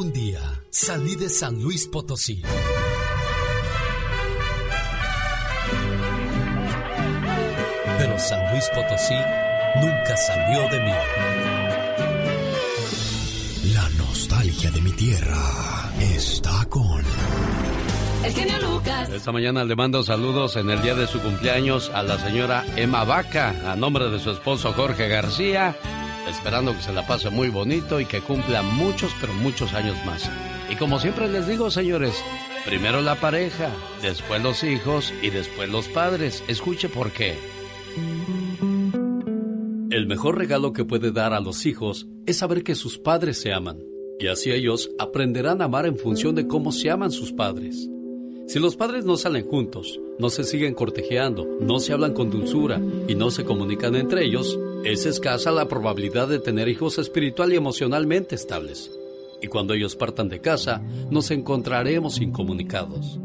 Un día salí de San Luis Potosí. Pero San Luis Potosí nunca salió de mí. La nostalgia de mi tierra está con... El genio Lucas. Esta mañana le mando saludos en el día de su cumpleaños a la señora Emma Vaca, a nombre de su esposo Jorge García, esperando que se la pase muy bonito y que cumpla muchos, pero muchos años más. Y como siempre les digo, señores, primero la pareja, después los hijos y después los padres. Escuche por qué. El mejor regalo que puede dar a los hijos es saber que sus padres se aman. Y así ellos aprenderán a amar en función de cómo se aman sus padres. Si los padres no salen juntos, no se siguen cortejeando, no se hablan con dulzura y no se comunican entre ellos, es escasa la probabilidad de tener hijos espiritual y emocionalmente estables. Y cuando ellos partan de casa, nos encontraremos incomunicados.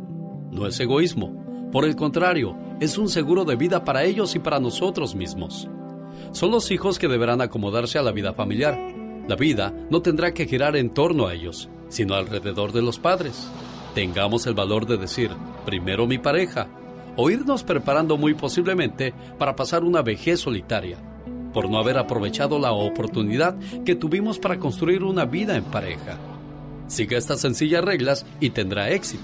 No es egoísmo, por el contrario, es un seguro de vida para ellos y para nosotros mismos. Son los hijos que deberán acomodarse a la vida familiar. La vida no tendrá que girar en torno a ellos, sino alrededor de los padres tengamos el valor de decir, primero mi pareja, o irnos preparando muy posiblemente para pasar una vejez solitaria, por no haber aprovechado la oportunidad que tuvimos para construir una vida en pareja. Siga estas sencillas reglas y tendrá éxito.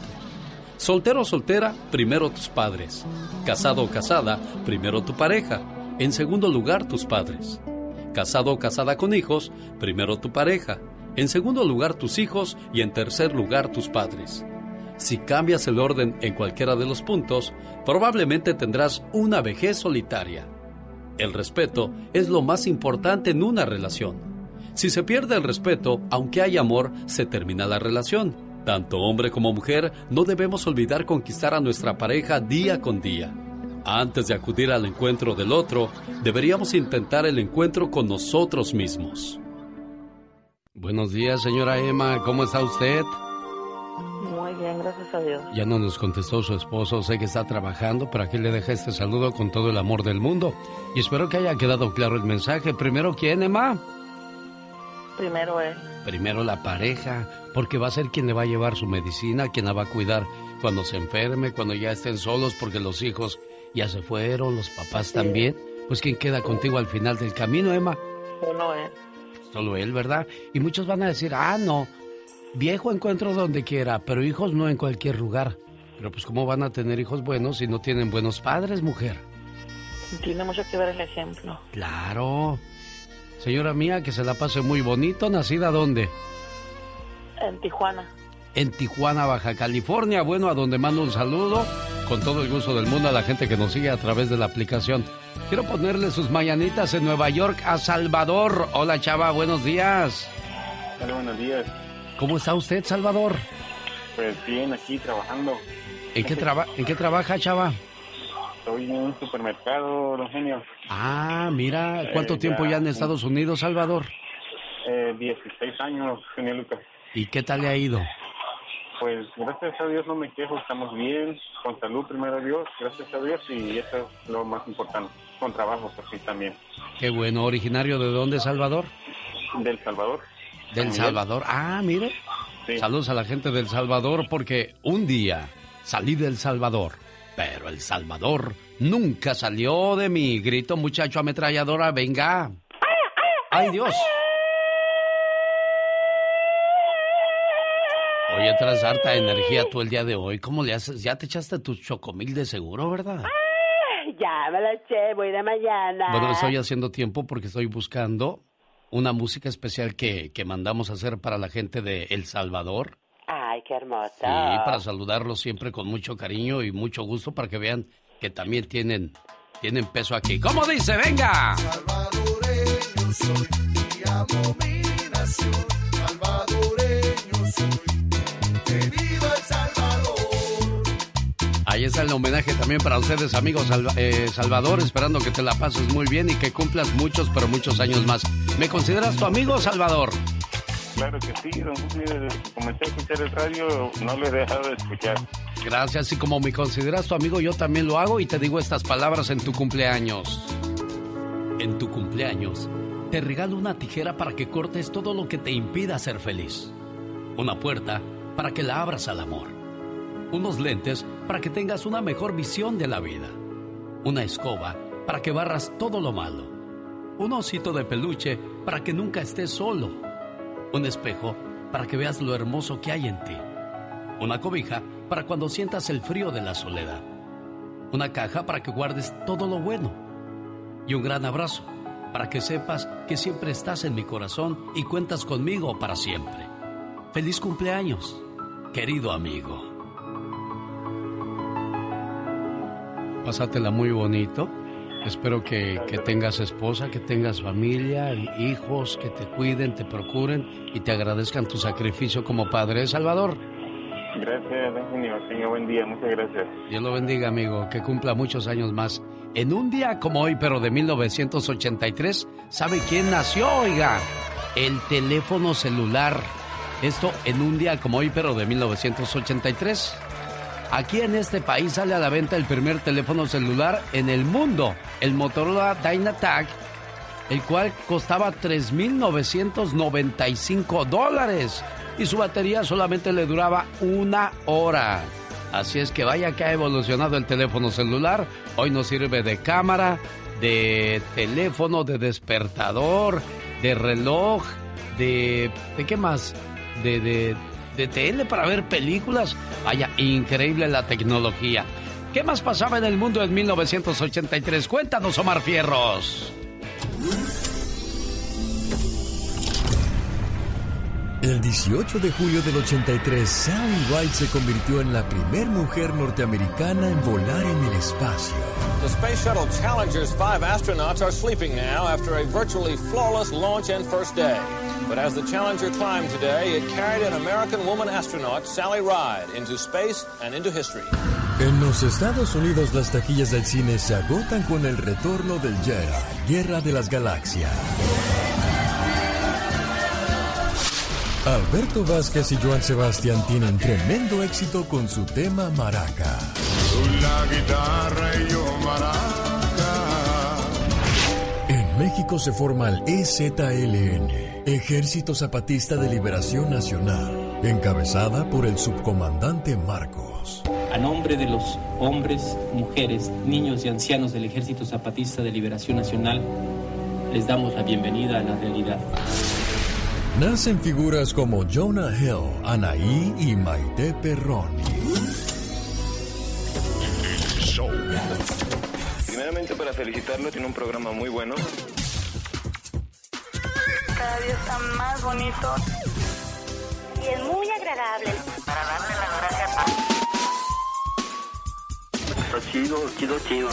Soltero o soltera, primero tus padres. Casado o casada, primero tu pareja. En segundo lugar, tus padres. Casado o casada con hijos, primero tu pareja. En segundo lugar, tus hijos y en tercer lugar, tus padres. Si cambias el orden en cualquiera de los puntos, probablemente tendrás una vejez solitaria. El respeto es lo más importante en una relación. Si se pierde el respeto, aunque hay amor, se termina la relación. Tanto hombre como mujer, no debemos olvidar conquistar a nuestra pareja día con día. Antes de acudir al encuentro del otro, deberíamos intentar el encuentro con nosotros mismos. Buenos días, señora Emma, ¿cómo está usted? Bien, gracias a Dios. Ya no nos contestó su esposo, sé que está trabajando, pero aquí le deja este saludo con todo el amor del mundo. Y espero que haya quedado claro el mensaje. Primero, ¿quién, Emma? Primero él. Primero la pareja, porque va a ser quien le va a llevar su medicina, quien la va a cuidar cuando se enferme, cuando ya estén solos, porque los hijos ya se fueron, los papás también. Pues ¿quién queda contigo al final del camino, Emma? Solo él. Solo él, ¿verdad? Y muchos van a decir, ah, no, Viejo encuentro donde quiera, pero hijos no en cualquier lugar. Pero pues ¿cómo van a tener hijos buenos si no tienen buenos padres, mujer? Tiene mucho que ver el ejemplo. Claro. Señora mía, que se la pase muy bonito. ¿Nacida dónde? En Tijuana. En Tijuana, Baja California. Bueno, a donde mando un saludo con todo el gusto del mundo a la gente que nos sigue a través de la aplicación. Quiero ponerle sus mañanitas en Nueva York a Salvador. Hola, chava, buenos días. Hola, buenos días. ¿Cómo está usted, Salvador? Pues bien, aquí trabajando. ¿En qué, traba ¿en qué trabaja, chava? Estoy en un supermercado, don Genio. Ah, mira, ¿cuánto eh, tiempo ya en Estados Unidos, Salvador? Eh, 16 años, Genio Lucas. ¿Y qué tal le ha ido? Pues gracias a Dios no me quejo, estamos bien, con salud primero Dios, gracias a Dios y eso es lo más importante, con trabajo pues sí también. Qué bueno, ¿originario de dónde, Salvador? Del Salvador. Del Salvador. Ah, mire. Saludos a la gente del Salvador porque un día salí del Salvador, pero el Salvador nunca salió de mi grito muchacho ametralladora, venga. ¡Ay, Dios! Oye, traes harta energía tú el día de hoy. ¿Cómo le haces? Ya te echaste tu chocomil de seguro, ¿verdad? ya me la eché, voy de mañana. Bueno, estoy haciendo tiempo porque estoy buscando una música especial que, que mandamos a hacer para la gente de El Salvador. Ay, qué hermosa. Sí, para saludarlos siempre con mucho cariño y mucho gusto para que vean que también tienen, tienen peso aquí. ¿Cómo dice? ¡Venga! Salvadoreño soy y amo mi nación. Salvadoreño soy. Que viva El Ahí está el homenaje también para ustedes, amigos eh, Salvador, esperando que te la pases muy bien y que cumplas muchos, pero muchos años más. ¿Me consideras tu amigo, Salvador? Claro que sí, don Julio, comencé a escuchar el radio, no lo he dejado de escuchar. Gracias, y como me consideras tu amigo, yo también lo hago y te digo estas palabras en tu cumpleaños. En tu cumpleaños, te regalo una tijera para que cortes todo lo que te impida ser feliz. Una puerta para que la abras al amor. Unos lentes para que tengas una mejor visión de la vida. Una escoba para que barras todo lo malo. Un osito de peluche para que nunca estés solo. Un espejo para que veas lo hermoso que hay en ti. Una cobija para cuando sientas el frío de la soledad. Una caja para que guardes todo lo bueno. Y un gran abrazo para que sepas que siempre estás en mi corazón y cuentas conmigo para siempre. Feliz cumpleaños, querido amigo. Pásatela muy bonito. Espero que, que, tengas esposa, que tengas familia, hijos, que te cuiden, te procuren y te agradezcan tu sacrificio como padre. ¿Eh, Salvador? Gracias, Eugenio. Tenga buen día. Muchas gracias. Dios lo bendiga, amigo. Que cumpla muchos años más. En un día como hoy, pero de 1983, ¿sabe quién nació, oiga? El teléfono celular. Esto en un día como hoy, pero de 1983. Aquí en este país sale a la venta el primer teléfono celular en el mundo, el Motorola Dynatac, el cual costaba 3.995 dólares y su batería solamente le duraba una hora. Así es que vaya que ha evolucionado el teléfono celular. Hoy nos sirve de cámara, de teléfono, de despertador, de reloj, de... ¿De qué más? De, de, de tele para ver películas. Vaya, increíble la tecnología. ¿Qué más pasaba en el mundo en 1983? Cuéntanos, Omar Fierros. El 18 de julio del 83, Sally Ride se convirtió en la primer mujer norteamericana en volar en el espacio. The Space Shuttle Challenger's five astronauts are sleeping now after a virtually flawless launch and first day. But as the Challenger climbed today, it carried an American woman astronaut, Sally Ride, into space and into history. En los Estados Unidos las taquillas del cine se agotan con el retorno del Jedi, Guerra de las Galaxias. Alberto Vázquez y Joan Sebastián tienen tremendo éxito con su tema Maraca. La guitarra y yo maraca. En México se forma el EZLN, Ejército Zapatista de Liberación Nacional, encabezada por el subcomandante Marcos. A nombre de los hombres, mujeres, niños y ancianos del Ejército Zapatista de Liberación Nacional, les damos la bienvenida a la realidad. Nacen figuras como Jonah Hill, Anaí y Maite Perroni. Primeramente para felicitarlo, tiene un programa muy bueno. Cada día está más bonito. Y es muy agradable. Para darle las gracias a... Está chido, chido, chido.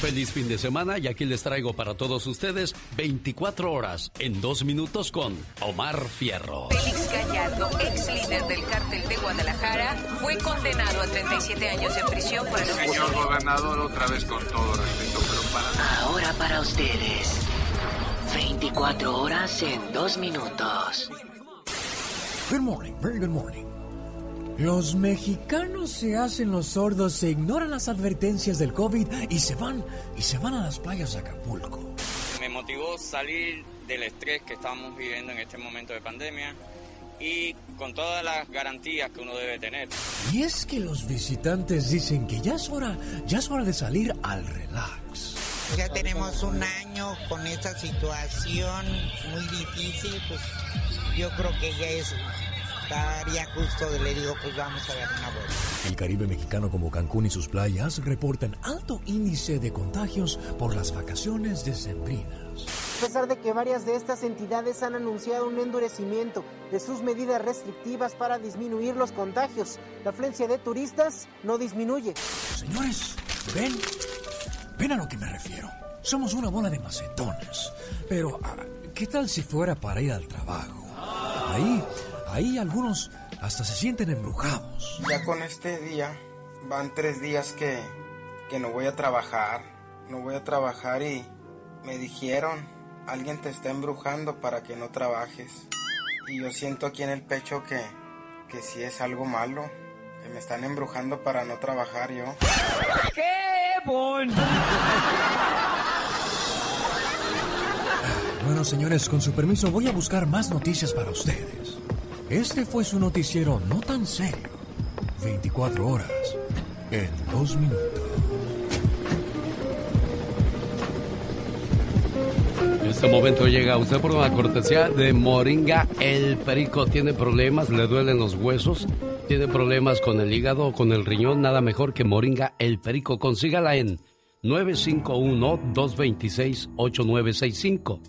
Feliz fin de semana y aquí les traigo para todos ustedes 24 horas en dos minutos con Omar Fierro. Félix Gallardo, ex líder del cártel de Guadalajara, fue condenado a 37 años en prisión por el... Señor gobernador, otra vez con todo respeto, pero para... Ahora para ustedes, 24 horas en dos minutos. Good morning, very good morning. Los mexicanos se hacen los sordos, se ignoran las advertencias del COVID y se van, y se van a las playas de Acapulco. Me motivó salir del estrés que estamos viviendo en este momento de pandemia y con todas las garantías que uno debe tener. Y es que los visitantes dicen que ya es hora, ya es hora de salir al relax. Ya tenemos un año con esta situación muy difícil, pues yo creo que ya es estaría justo, le digo, pues vamos a dar una vuelta. El Caribe mexicano como Cancún y sus playas reportan alto índice de contagios por las vacaciones decembrinas. A pesar de que varias de estas entidades han anunciado un endurecimiento de sus medidas restrictivas para disminuir los contagios, la afluencia de turistas no disminuye. Señores, ven, ven a lo que me refiero. Somos una bola de macetones. Pero, ¿qué tal si fuera para ir al trabajo? Ahí Ahí algunos hasta se sienten embrujados. Ya con este día van tres días que, que no voy a trabajar. No voy a trabajar y me dijeron, alguien te está embrujando para que no trabajes. Y yo siento aquí en el pecho que, que sí es algo malo. Que me están embrujando para no trabajar yo. ¡Qué bon! Bueno, señores, con su permiso voy a buscar más noticias para ustedes. Este fue su noticiero no tan serio. 24 horas en dos minutos. En este momento llega usted por una cortesía de Moringa El Perico. ¿Tiene problemas? ¿Le duelen los huesos? ¿Tiene problemas con el hígado o con el riñón? Nada mejor que Moringa El Perico. Consígala en 951-226-8965.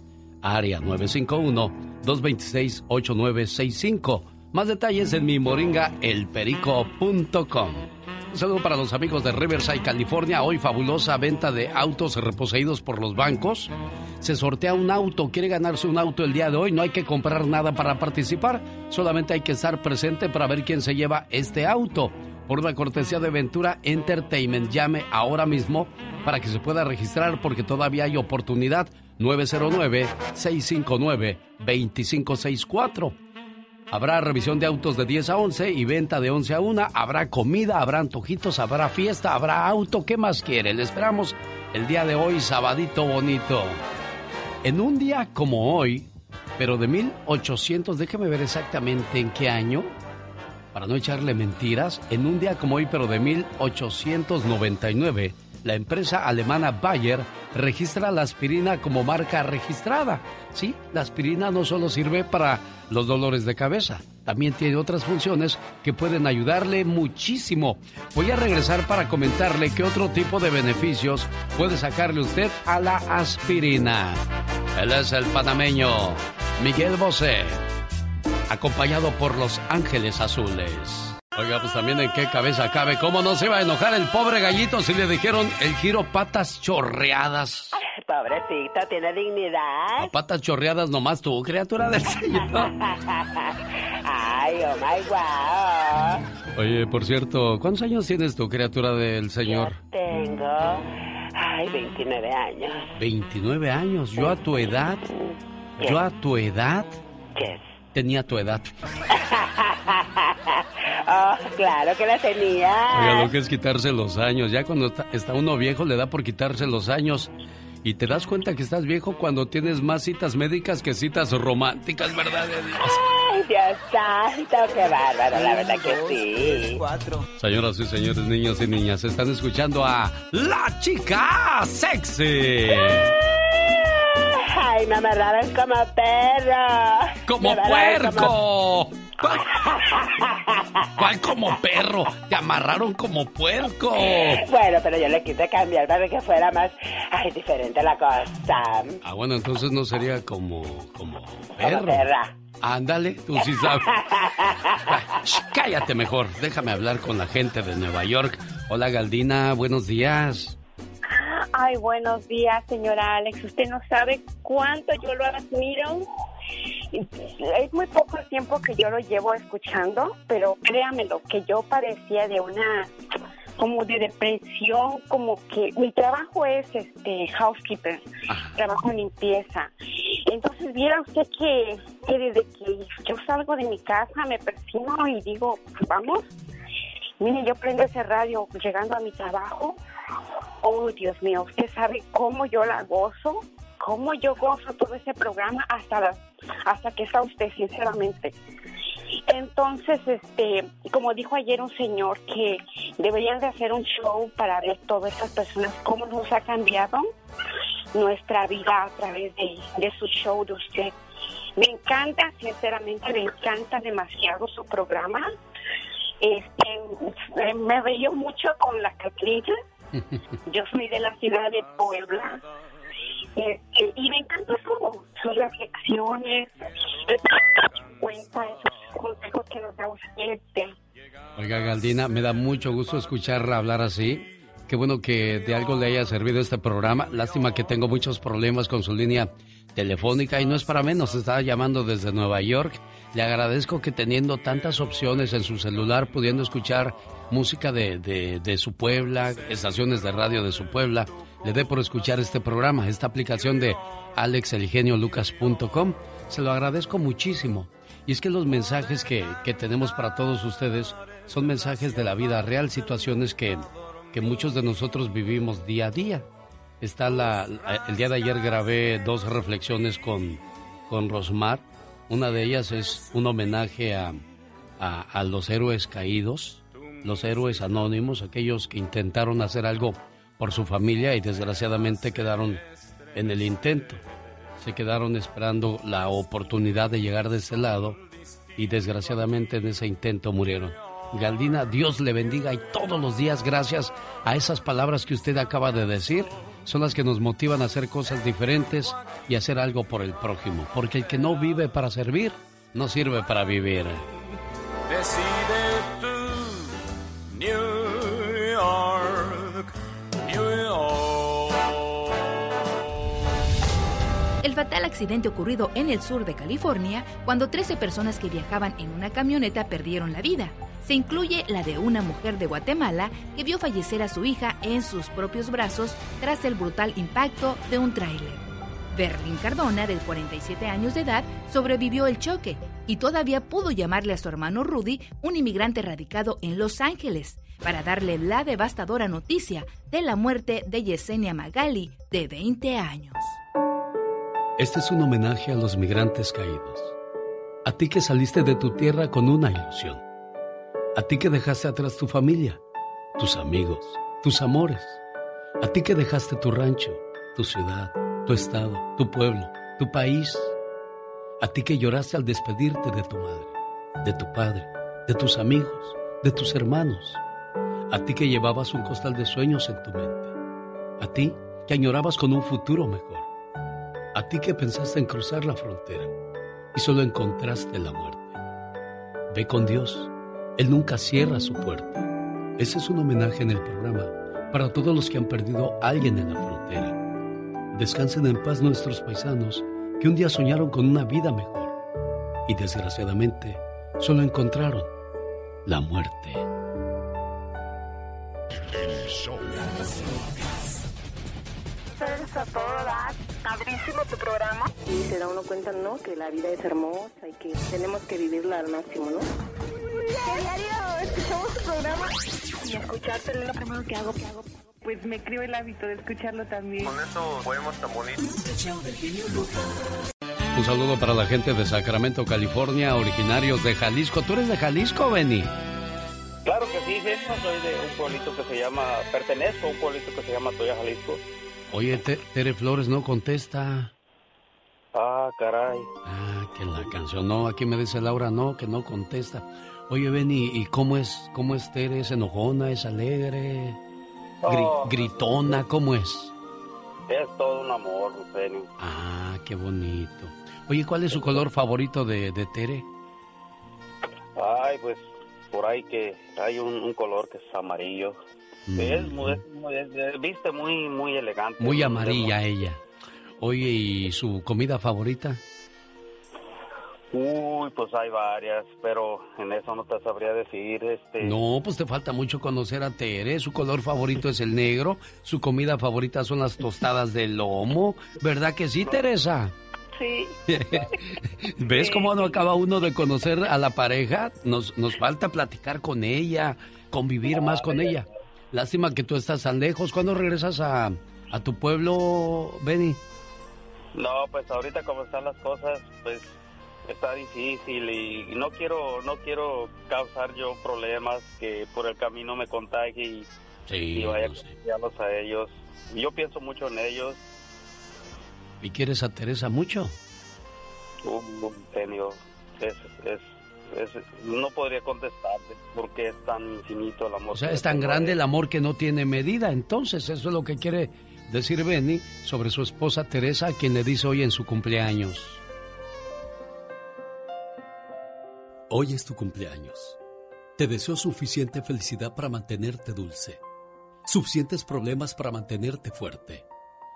Área 951-226-8965. Más detalles en mi moringaelperico.com. Un saludo para los amigos de Riverside, California. Hoy fabulosa venta de autos reposeídos por los bancos. Se sortea un auto. ¿Quiere ganarse un auto el día de hoy? No hay que comprar nada para participar. Solamente hay que estar presente para ver quién se lleva este auto. Por una cortesía de Ventura Entertainment. Llame ahora mismo para que se pueda registrar porque todavía hay oportunidad. 909-659-2564. Habrá revisión de autos de 10 a 11 y venta de 11 a 1. Habrá comida, habrá antojitos, habrá fiesta, habrá auto. ¿Qué más quiere? Le esperamos el día de hoy, sabadito bonito. En un día como hoy, pero de 1800, déjeme ver exactamente en qué año, para no echarle mentiras, en un día como hoy, pero de 1899, la empresa alemana Bayer registra la aspirina como marca registrada. Sí, la aspirina no solo sirve para los dolores de cabeza, también tiene otras funciones que pueden ayudarle muchísimo. Voy a regresar para comentarle qué otro tipo de beneficios puede sacarle usted a la aspirina. Él es el panameño Miguel Bosé, acompañado por los Ángeles Azules. Oiga, pues también en qué cabeza cabe. ¿Cómo no se iba a enojar el pobre gallito si le dijeron el giro patas chorreadas? Pobrecito, tiene dignidad. A patas chorreadas nomás tú, criatura del Señor. Ay, oh my wow. Oye, por cierto, ¿cuántos años tienes tu criatura del Señor? Yo tengo. Ay, 29 años. 29 años. Yo a tu edad. Yo a tu edad. ¿Qué? Tenía tu edad. Oh, claro que la tenía. Oiga, lo que es quitarse los años. Ya cuando está uno viejo le da por quitarse los años. Y te das cuenta que estás viejo cuando tienes más citas médicas que citas románticas, ¿verdad, Ay, Dios santo, qué bárbaro, la verdad que sí. Señoras y señores, niños y niñas, están escuchando a La Chica Sexy. Ay, me amarraron como perro. ¡Como puerco! ¿Cuál? ¿Cuál como perro? Te amarraron como puerco. Bueno, pero yo le quise cambiar para que fuera más ay, diferente la cosa. Ah, bueno, entonces no sería como como perro. Como perra. Ándale, tú sí sabes. Shh, cállate mejor. Déjame hablar con la gente de Nueva York. Hola Galdina, buenos días. Ay, buenos días, señora Alex. Usted no sabe cuánto yo lo admiro. Es muy poco el tiempo que yo lo llevo escuchando, pero créamelo, que yo parecía de una como de depresión, como que mi trabajo es este housekeeper, trabajo en limpieza. Entonces viera usted que, que desde que yo salgo de mi casa me persino y digo, vamos, mire, yo prendo ese radio llegando a mi trabajo. Oh, Dios mío, usted sabe cómo yo la gozo, cómo yo gozo todo ese programa hasta la, hasta que está usted, sinceramente. Entonces, este, como dijo ayer un señor que deberían de hacer un show para ver todas esas personas cómo nos ha cambiado nuestra vida a través de, de su show de usted. Me encanta, sinceramente, me encanta demasiado su programa. Este, me reí mucho con la Catrina. Yo soy de la ciudad de Puebla. Este, y me encanta su, sus reflexiones, cuenta esos consejos que nos da usted. Oiga, Galdina, me da mucho gusto escucharla hablar así. Qué bueno que de algo le haya servido este programa. Lástima que tengo muchos problemas con su línea telefónica y no es para menos. Estaba llamando desde Nueva York. Le agradezco que teniendo tantas opciones en su celular, pudiendo escuchar música de, de, de su Puebla, estaciones de radio de su Puebla, le dé por escuchar este programa, esta aplicación de alexelgeniolucas.com. Se lo agradezco muchísimo. Y es que los mensajes que, que, tenemos para todos ustedes son mensajes de la vida real, situaciones que, que muchos de nosotros vivimos día a día. Está la, el día de ayer grabé dos reflexiones con, con Rosmar. Una de ellas es un homenaje a, a, los héroes caídos, los héroes anónimos, aquellos que intentaron hacer algo por su familia y desgraciadamente quedaron en el intento. Se quedaron esperando la oportunidad de llegar de ese lado y desgraciadamente en ese intento murieron. Galdina, Dios le bendiga y todos los días gracias a esas palabras que usted acaba de decir son las que nos motivan a hacer cosas diferentes y hacer algo por el prójimo, porque el que no vive para servir no sirve para vivir. El fatal accidente ocurrido en el sur de California, cuando 13 personas que viajaban en una camioneta perdieron la vida se incluye la de una mujer de Guatemala que vio fallecer a su hija en sus propios brazos tras el brutal impacto de un tráiler. Berlín Cardona, de 47 años de edad, sobrevivió el choque y todavía pudo llamarle a su hermano Rudy, un inmigrante radicado en Los Ángeles, para darle la devastadora noticia de la muerte de Yesenia Magali, de 20 años. Este es un homenaje a los migrantes caídos. A ti que saliste de tu tierra con una ilusión a ti que dejaste atrás tu familia, tus amigos, tus amores. A ti que dejaste tu rancho, tu ciudad, tu estado, tu pueblo, tu país. A ti que lloraste al despedirte de tu madre, de tu padre, de tus amigos, de tus hermanos. A ti que llevabas un costal de sueños en tu mente. A ti que añorabas con un futuro mejor. A ti que pensaste en cruzar la frontera y solo encontraste la muerte. Ve con Dios él nunca cierra su puerta. Ese es un homenaje en el programa para todos los que han perdido a alguien en la frontera. Descansen en paz nuestros paisanos que un día soñaron con una vida mejor y desgraciadamente solo encontraron la muerte. Padrísimo tu programa. Y se da uno cuenta, ¿no? Que la vida es hermosa y que tenemos que vivirla al máximo, ¿no? Diario escuchamos tu programa y escucharte es lo primero que hago, que hago. Pues me creo el hábito de escucharlo también. Con eso podemos tan bonitos. Un saludo para la gente de Sacramento, California, originarios de Jalisco. ¿Tú eres de Jalisco, Benny? Claro que sí, soy de un pueblito que se llama, pertenezco a un pueblito que se llama Toya, Jalisco. Oye, Tere Flores no contesta. Ah, caray. Ah, que la canción no, aquí me dice Laura no, que no contesta. Oye, Benny, ¿y cómo es, cómo es Tere? ¿Es enojona? ¿Es alegre? Oh. ¿Gritona? ¿Cómo es? Es todo un amor, Benny. Ah, qué bonito. Oye, ¿cuál es su color favorito de, de Tere? Ay, pues por ahí que hay un, color que es amarillo. Mm. Es, muy, viste muy, muy elegante. Muy amarilla ella. Oye, ¿y su comida favorita? Uy, pues hay varias, pero en eso no te sabría decir. Este... No, pues te falta mucho conocer a Tere. Su color favorito es el negro. Su comida favorita son las tostadas de lomo. ¿Verdad que sí, Teresa? Sí. ¿Ves cómo no acaba uno de conocer a la pareja? Nos, nos falta platicar con ella, convivir más con ella. Lástima que tú estás tan lejos. ¿Cuándo regresas a, a tu pueblo, Benny? No, pues ahorita como están las cosas, pues está difícil y no quiero no quiero causar yo problemas que por el camino me contagie y, vaya a a ellos. Yo pienso mucho en ellos. ¿Y quieres a Teresa mucho? Un genio. Es, es, no podría contestarte porque es tan infinito el amor. O sea, es tan grande el amor que no tiene medida. Entonces, eso es lo que quiere decir Benny sobre su esposa Teresa, a quien le dice hoy en su cumpleaños. Hoy es tu cumpleaños. Te deseo suficiente felicidad para mantenerte dulce, suficientes problemas para mantenerte fuerte,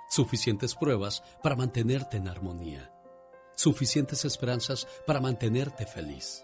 suficientes pruebas para mantenerte en armonía, suficientes esperanzas para mantenerte feliz,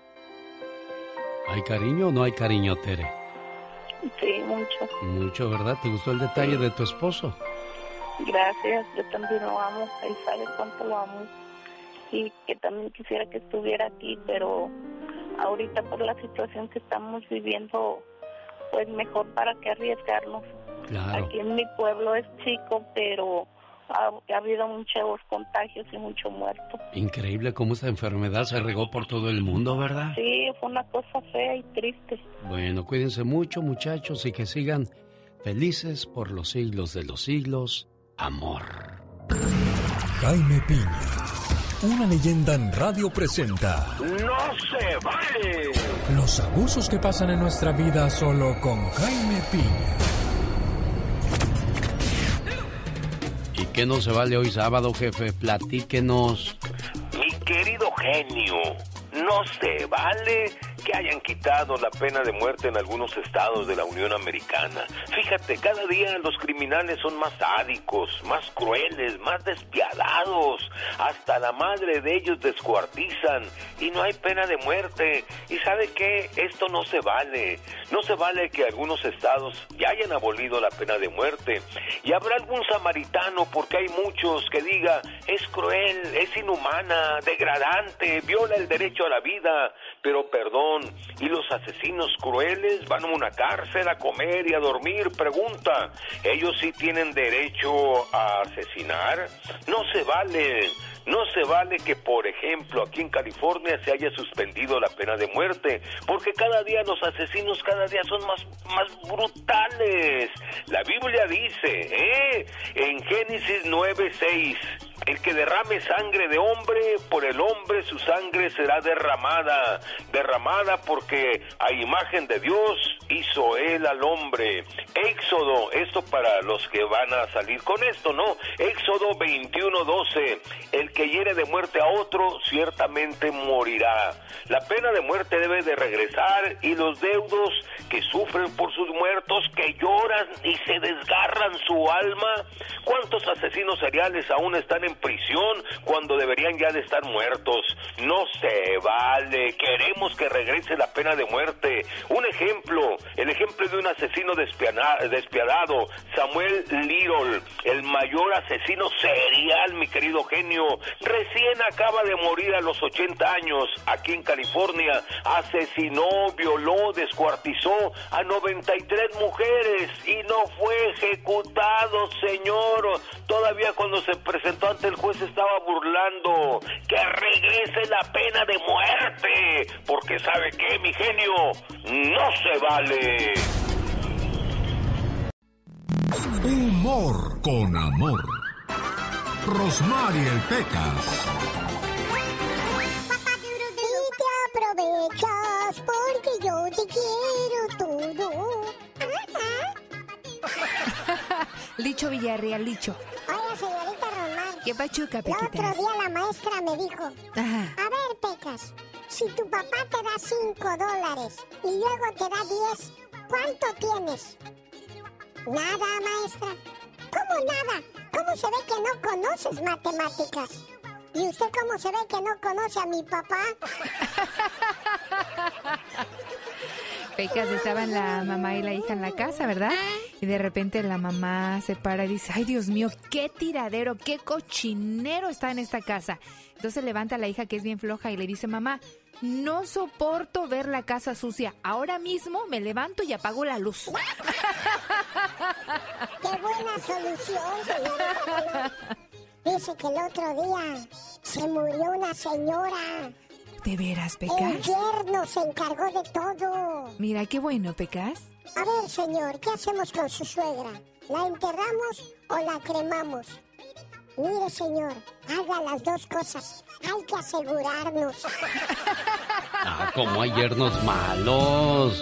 ¿Hay cariño o no hay cariño, Tere? Sí, mucho. Mucho, ¿verdad? ¿Te gustó el detalle de tu esposo? Gracias, yo también lo amo, él sabe cuánto lo amo y que también quisiera que estuviera aquí, pero ahorita por la situación que estamos viviendo, pues mejor para que arriesgarnos. Aquí en mi pueblo es chico, pero ha, habido muchos contagios y mucho muerto. Increíble cómo esta enfermedad se regó por todo el mundo, ¿verdad? Sí, fue una cosa fea y triste. Bueno, cuídense mucho, muchachos, y que sigan felices por los siglos de los siglos. Amor. Jaime Piña. Una leyenda en radio presenta. ¡No se vale! Los abusos que pasan en nuestra vida solo con Jaime Piña. Qué no se vale hoy sábado, jefe? Platíquenos. Mi querido genio, no se vale que hayan quitado la pena de muerte en algunos estados de la Unión Americana. Fíjate, cada día los criminales son más sádicos, más crueles, más despiadados. Hasta la madre de ellos descuartizan y no hay pena de muerte. ¿Y sabe qué? Esto no se vale. No se vale que algunos estados ya hayan abolido la pena de muerte. Y habrá algún samaritano, porque hay muchos, que diga, es cruel, es inhumana, degradante, viola el derecho a la vida. Pero perdón, ¿y los asesinos crueles van a una cárcel a comer y a dormir? Pregunta, ¿ellos sí tienen derecho a asesinar? No se vale. No se vale que, por ejemplo, aquí en California se haya suspendido la pena de muerte, porque cada día los asesinos cada día son más, más brutales. La Biblia dice, ¿eh? En Génesis 9:6, el que derrame sangre de hombre, por el hombre su sangre será derramada, derramada porque a imagen de Dios hizo él al hombre. Éxodo, esto para los que van a salir con esto, ¿no? Éxodo 21:12, el que hiere de muerte a otro, ciertamente morirá. La pena de muerte debe de regresar y los deudos que sufren por sus muertos, que lloran y se desgarran su alma. ¿Cuántos asesinos seriales aún están en prisión cuando deberían ya de estar muertos? No se vale, queremos que regrese la pena de muerte. Un ejemplo, el ejemplo de un asesino despiadado, Samuel Little, el mayor asesino serial, mi querido genio, recién acaba de morir a los 80 años aquí en California. Asesinó, violó, descuartizó a 93 mujeres y no fue ejecutado, señor. Todavía cuando se presentó ante el juez estaba burlando. Que regrese la pena de muerte. Porque sabe que, mi genio, no se vale. Humor con amor. Rosmarie Pecas. Y te aprovechas porque yo te quiero todo. Licho Villarreal, Licho. Oye, señorita Román. ¿Qué pachuca, El Pequitas? otro día la maestra me dijo, Ajá. a ver, Pecas, si tu papá te da 5 dólares y luego te da 10, ¿cuánto tienes? Nada, maestra. ¿Cómo nada? ¿Cómo se ve que no conoces matemáticas? ¿Y usted cómo se ve que no conoce a mi papá? Estaban la mamá y la hija en la casa, ¿verdad? Y de repente la mamá se para y dice, ay Dios mío, qué tiradero, qué cochinero está en esta casa. Entonces levanta a la hija que es bien floja y le dice, mamá, no soporto ver la casa sucia. Ahora mismo me levanto y apago la luz. ¡Qué buena solución, señorita! Dice que el otro día se murió una señora. ¿De veras, El Pecas? yerno se encargó de todo. Mira, qué bueno, Pecas. A ver, señor, ¿qué hacemos con su suegra? ¿La enterramos o la cremamos? Mire, señor, haga las dos cosas. Hay que asegurarnos. Ah, como hay yernos malos.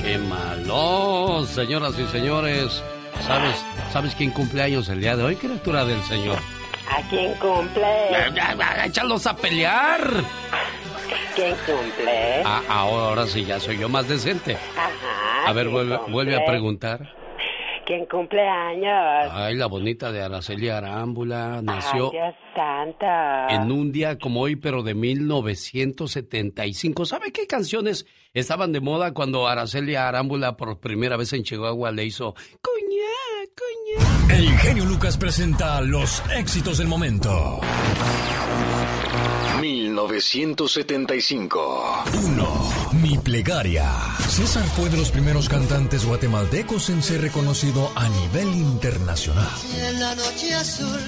¡Qué malos! Señoras y señores, ¿sabes, ¿sabes quién cumple años el día de hoy, criatura del Señor? ¿A quién cumple? Ya, ya, ya, ¡Échalos a pelear! ¿Quién cumple? Ah, ahora sí, ya soy yo más decente. Ajá. A ver, ¿quién vuelve, cumple? vuelve a preguntar. ¿Quién cumple años? Ay, la bonita de Araceli Arámbula nació Ay, santa. en un día como hoy, pero de 1975. ¿Sabe qué canciones estaban de moda cuando Araceli Arámbula por primera vez en Chihuahua le hizo cuña, cuña? El genio Lucas presenta los éxitos del momento. 1975. 1. Mi plegaria. César fue de los primeros cantantes guatemaltecos en ser reconocido a nivel internacional. En la noche azul,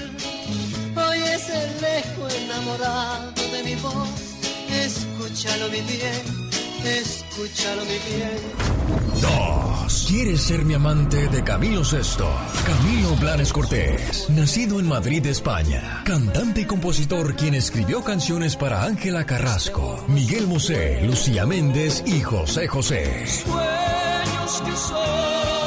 hoy es el enamorado de mi voz. Escúchalo, mi bien, escúchalo, mi bien. 2. ¿Quieres ser mi amante de Camilo Sesto? Camilo Blanes Cortés, nacido en Madrid, España. Cantante y compositor quien escribió canciones para Ángela Carrasco, Miguel Bosé, Lucía Méndez y José José. Sueños que son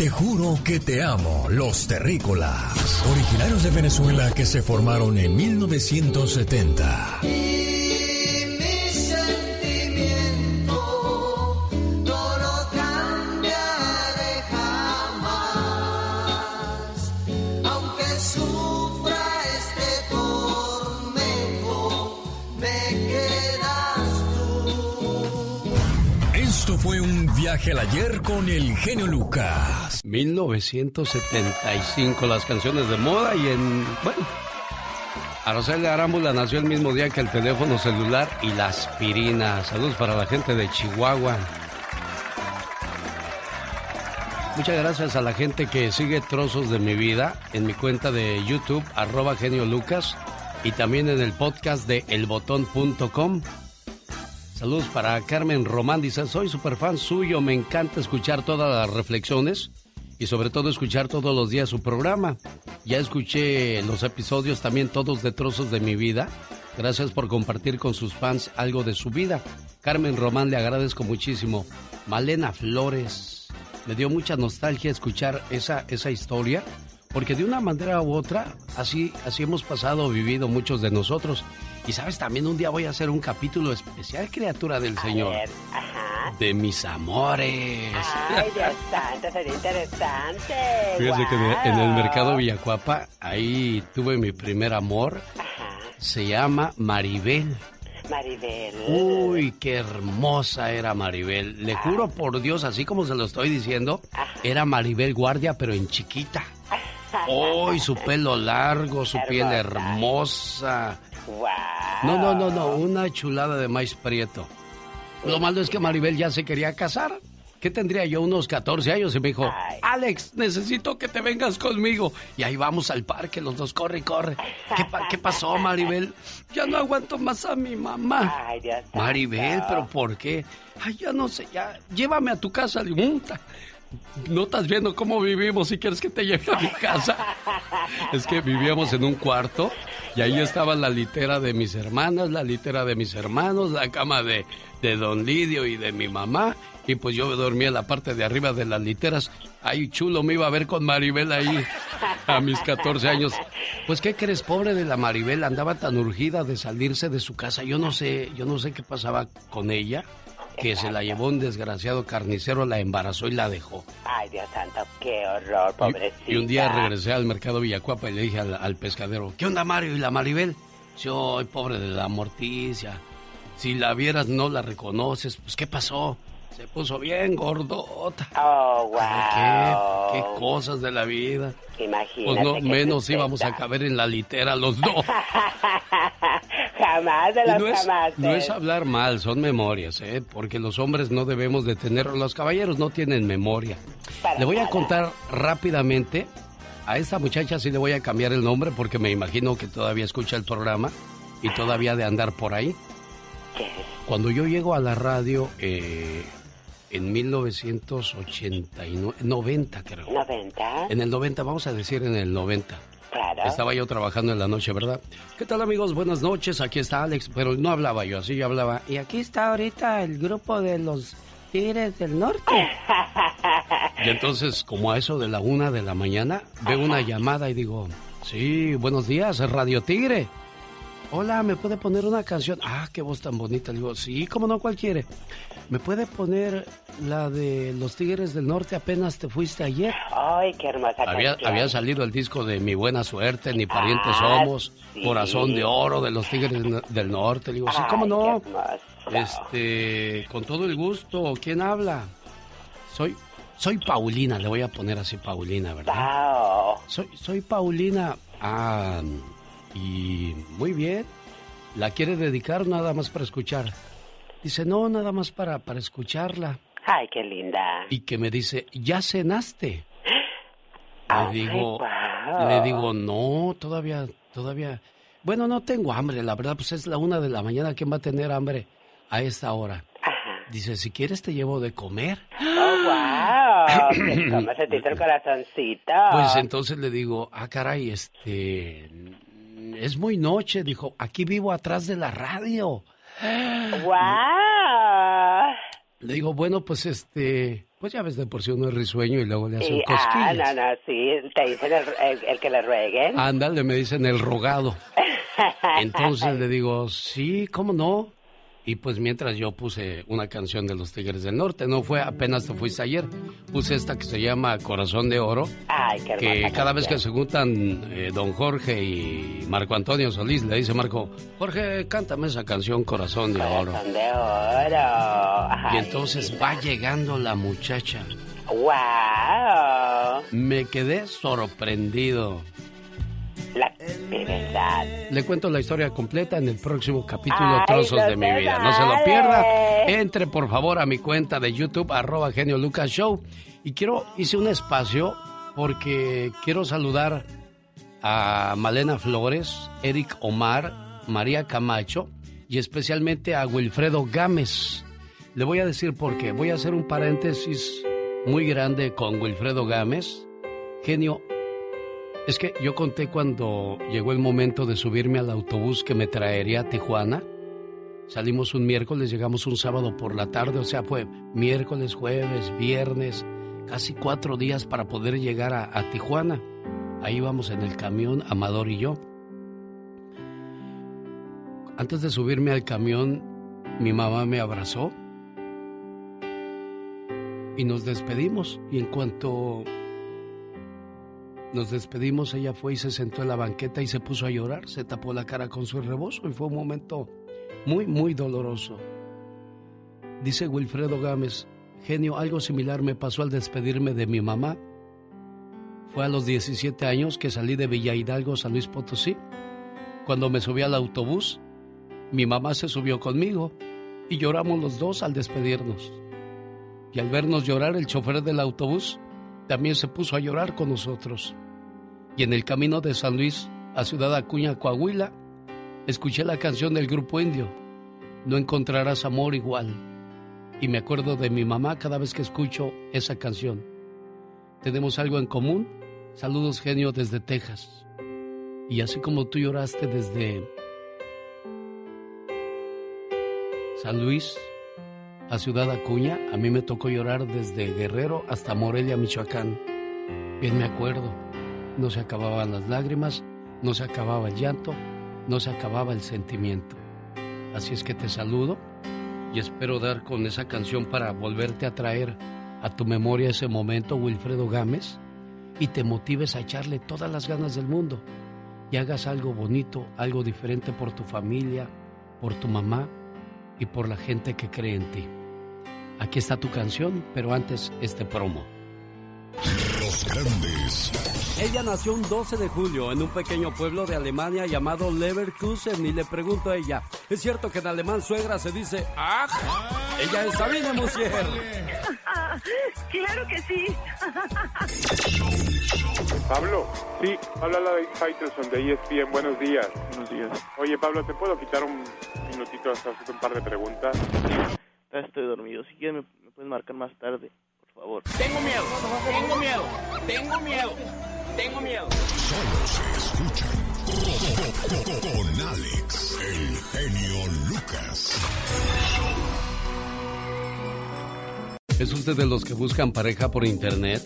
Te juro que te amo, los terrícolas. Originarios de Venezuela que se formaron en 1970. Y mi sentimiento no lo cambiaré jamás. Aunque sufra este tormento, me quedas tú. Esto fue un viaje al ayer con el genio Lucas. 1975, las canciones de moda y en, bueno, Araceli Arámbula nació el mismo día que el teléfono celular y la aspirina. Saludos para la gente de Chihuahua. Muchas gracias a la gente que sigue trozos de mi vida en mi cuenta de YouTube, arroba genio Lucas, y también en el podcast de elbotón.com. Saludos para Carmen Román, dice, soy super fan suyo, me encanta escuchar todas las reflexiones y sobre todo escuchar todos los días su programa. Ya escuché los episodios también todos de trozos de mi vida. Gracias por compartir con sus fans algo de su vida. Carmen Román, le agradezco muchísimo. Malena Flores, me dio mucha nostalgia escuchar esa, esa historia, porque de una manera u otra, así, así hemos pasado, vivido muchos de nosotros. Y sabes, también un día voy a hacer un capítulo especial, criatura del Señor. ver, ajá. De mis amores. Ay, Dios santo, sería interesante. Fíjese que en el mercado Villacuapa, ahí tuve mi primer amor. Se llama Maribel. Maribel. Uy, qué hermosa era Maribel. Le juro por Dios, así como se lo estoy diciendo, era Maribel Guardia, pero en chiquita. Uy, su pelo largo, su piel hermosa. No, no, no, no, una chulada de maíz prieto. Lo malo es que Maribel ya se quería casar. ¿Qué tendría yo? Unos 14 años y me dijo, Alex, necesito que te vengas conmigo. Y ahí vamos al parque, los dos, corre, corre. ¿Qué, pa- qué pasó, Maribel? Ya no aguanto más a mi mamá. Ay. Maribel, ¿pero por qué? Ay, ya no sé, ya, llévame a tu casa. "Muta, No estás viendo cómo vivimos si quieres que te lleve a mi casa. Es que vivíamos en un cuarto y ahí estaba la litera de mis hermanas, la litera de mis hermanos, la cama de, de don Lidio y de mi mamá. Y pues yo dormía en la parte de arriba de las literas. Ay, chulo, me iba a ver con Maribel ahí a mis 14 años. Pues, ¿qué crees? Pobre de la Maribel, andaba tan urgida de salirse de su casa. Yo no sé, yo no sé qué pasaba con ella, que se la llevó un desgraciado carnicero, la embarazó y la dejó. Ay, Dios santo, qué horror, pobrecita. Y un día regresé al mercado Villacuapa y le dije al, al pescadero, ¿qué onda Mario y la Maribel? Yo, ay, pobre de la morticia. Si la vieras no la reconoces, pues ¿qué pasó? Se puso bien gordota. Oh, wow. ¿qué, qué cosas de la vida. Imagínate. Pues no, menos tristeza. íbamos a caber en la litera los dos. Jamás de los no, es, jamás. no es hablar mal, son memorias, ¿eh? Porque los hombres no debemos de tener, los caballeros no tienen memoria. Para le voy a contar rápidamente, a esta muchacha sí le voy a cambiar el nombre porque me imagino que todavía escucha el programa y todavía de andar por ahí. Cuando yo llego a la radio eh, en 1989, 90 creo. 90. En el 90, vamos a decir en el 90. Claro. Estaba yo trabajando en la noche, ¿verdad? ¿Qué tal amigos? Buenas noches, aquí está Alex, pero no hablaba yo, así yo hablaba. Y aquí está ahorita el grupo de los Tigres del Norte. Y entonces, como a eso de la una de la mañana, veo una llamada y digo, Sí, buenos días, Radio Tigre. Hola, ¿me puede poner una canción? Ah, qué voz tan bonita. Le digo, sí, ¿cómo no? ¿Cuál quiere? ¿Me puede poner la de Los Tigres del Norte apenas te fuiste ayer? Ay, qué hermosa había, canción. había salido el disco de Mi Buena Suerte, Ni Parientes Ah, Somos, sí. Corazón de Oro de Los Tigres del Norte. Le digo, sí, ¿cómo no? Este, con todo el gusto, ¿quién habla? Soy, soy Paulina, le voy a poner así Paulina, ¿verdad? Soy, soy Paulina. Ah, y muy bien. ¿La quiere dedicar nada más para escuchar? Dice, no, nada más para, para escucharla. Ay, qué linda. Y que me dice, ¿ya cenaste? Le digo, le digo, no, todavía, todavía. Bueno, no tengo hambre, la verdad, pues es la una de la mañana. ¿Quién va a tener hambre a esta hora? Dice, si quieres te llevo de comer. Oh, wow. ¿Cómo se te hizo el corazoncito? Pues entonces le digo, ah, caray, este, es muy noche. Dijo, aquí vivo atrás de la radio. Wow. Le digo, bueno, pues este, pues ya ves de por sí uno es risueño y luego le hace un Y, ah, cosquillas. no, no, sí, te dicen el, el- el que le rueguen. Ándale, me dicen el rogado. Entonces le digo, sí, ¿cómo no? Y pues mientras yo puse una canción de los Tigres del Norte, no fue apenas te fuiste ayer, puse esta que se llama Corazón de Oro, Ay, qué que cada vez que se juntan eh, don Jorge y Marco Antonio Solís, le dice Marco, Jorge, cántame esa canción Corazón de Oro. Corazón de oro. Y entonces va llegando la muchacha. Wow. Me quedé sorprendido. La de verdad. Le cuento la historia completa en el próximo capítulo Ay, Trozos no de mi vida. No se lo pierda. Entre por favor a mi cuenta de YouTube, arroba genio Lucas Show. Y quiero, hice un espacio porque quiero saludar a Malena Flores, Eric Omar, María Camacho y especialmente a Wilfredo Gámez. Le voy a decir por qué. Voy a hacer un paréntesis muy grande con Wilfredo Gámez. Genio, es que yo conté cuando llegó el momento de subirme al autobús que me traería a Tijuana. Salimos un miércoles, llegamos un sábado por la tarde, o sea, fue miércoles, jueves, viernes, casi cuatro días para poder llegar a, Tijuana. Ahí íbamos en el camión, Amador y yo. Antes de subirme al camión, mi mamá me abrazó y nos despedimos. Y en cuanto nos despedimos, ella fue y se sentó en la banqueta y se puso a llorar, se tapó la cara con su rebozo y fue un momento muy, muy doloroso. Dice Wilfredo Gámez, genio, algo similar me pasó al despedirme de mi mamá. Fue a los 17 años que salí de Villa Hidalgo, San Luis Potosí. Cuando me subí al autobús, mi mamá se subió conmigo y lloramos los dos al despedirnos. Y al vernos llorar, el chofer del autobús también se puso a llorar con nosotros. Y en el camino de San Luis a Ciudad Acuña, Coahuila, escuché la canción del grupo indio, No encontrarás amor igual. Y me acuerdo de mi mamá cada vez que escucho esa canción. Tenemos algo en común. Saludos genio desde Texas. Y así como tú lloraste desde San Luis a Ciudad Acuña, a mí me tocó llorar desde Guerrero hasta Morelia, Michoacán. Bien me acuerdo, no se acababan las lágrimas, no se acababa el llanto, no se acababa el sentimiento. Así es que te saludo y espero dar con esa canción para volverte a traer a tu memoria ese momento, Wilfredo Gámez, y te motives a echarle todas las ganas del mundo y hagas algo bonito, algo diferente por tu familia, por tu mamá y por la gente que cree en ti. Aquí está tu canción, pero antes este promo. Los grandes. Ella nació un 12 de julio en un pequeño pueblo de Alemania llamado Leverkusen y le pregunto a ella, ¿es cierto que en alemán suegra se dice ¡Ach! Ella es Sabine Musier. claro que sí. Pablo, sí, habla la de Faitelson de ESPN. Buenos días. Buenos días. Oye, Pablo, ¿te puedo quitar un minutito hasta hacerte un par de preguntas? Ya estoy dormido. Si quieres, me, me puedes marcar más tarde, por favor. Tengo miedo, tengo miedo, tengo miedo, tengo miedo. Solo se escuchan con Alex, el genio Lucas. ¿Es usted de los que buscan pareja por internet?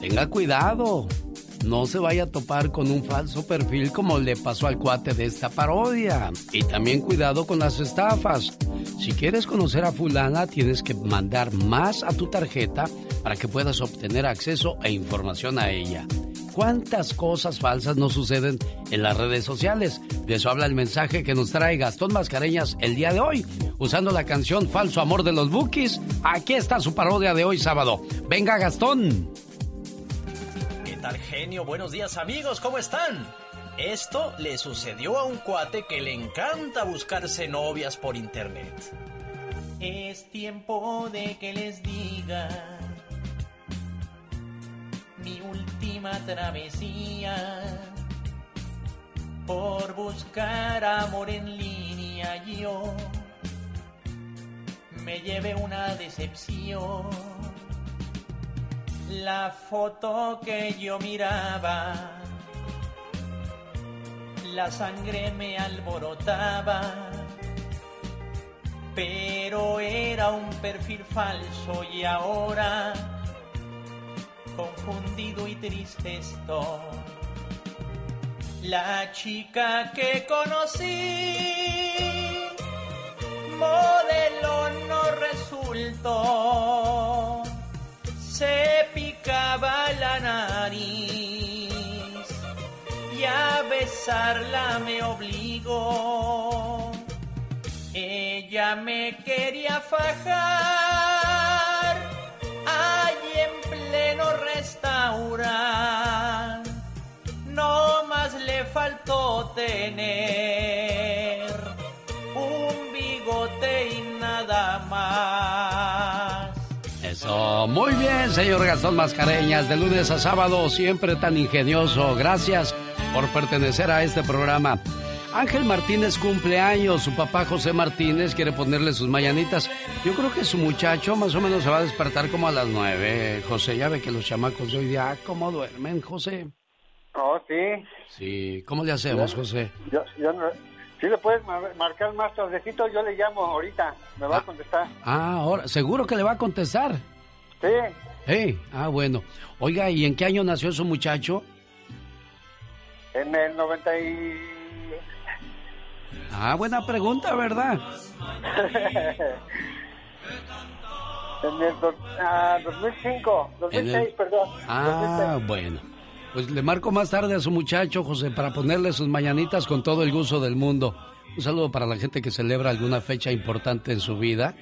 Tenga cuidado. No se vaya a topar con un falso perfil como le pasó al cuate de esta parodia. Y también cuidado con las estafas. Si quieres conocer a fulana, tienes que mandar más a tu tarjeta para que puedas obtener acceso e información a ella. ¿Cuántas cosas falsas no suceden en las redes sociales? De eso habla el mensaje que nos trae Gastón Mascareñas el día de hoy, usando la canción Falso Amor de los Bookies. Aquí está su parodia de hoy sábado. Venga, Gastón. ¿Qué tal, genio? Buenos días, amigos, ¿cómo están? Esto le sucedió a un cuate que le encanta buscarse novias por internet. Es tiempo de que les diga mi última travesía. Por buscar amor en línea yo me llevé una decepción. La foto que yo miraba, la sangre me alborotaba, pero era un perfil falso y ahora confundido y triste estoy. La chica que conocí, modelo no resultó, se picaba la nariz y a besarla me obligó. Ella me quería fajar restaurante, no más le faltó tener Eso, muy bien, señor Gastón Mascareñas, de lunes a sábado, siempre tan ingenioso. Gracias por pertenecer a este programa. Ángel Martínez cumple años, su papá José Martínez quiere ponerle sus mañanitas. Yo creo que su muchacho más o menos se va a despertar como a las nueve. José, ya ve que los chamacos de hoy día, ¿cómo duermen, José? Oh, sí. Sí, ¿cómo le hacemos, José? Yo, yo no, si le puedes marcar más tardecito, yo le llamo ahorita, me va a contestar. Ah, ahora, ¿seguro que le va a contestar? Sí. Hey, ah, bueno. Oiga, ¿y en qué año nació su muchacho? En el 90 y... Ah, buena pregunta, ¿verdad? en el 2005, 2006, perdón. Ah, bueno. Pues le marco más tarde a su muchacho, José, para ponerle sus mañanitas con todo el gusto del mundo. Un saludo para la gente que celebra alguna fecha importante en su vida.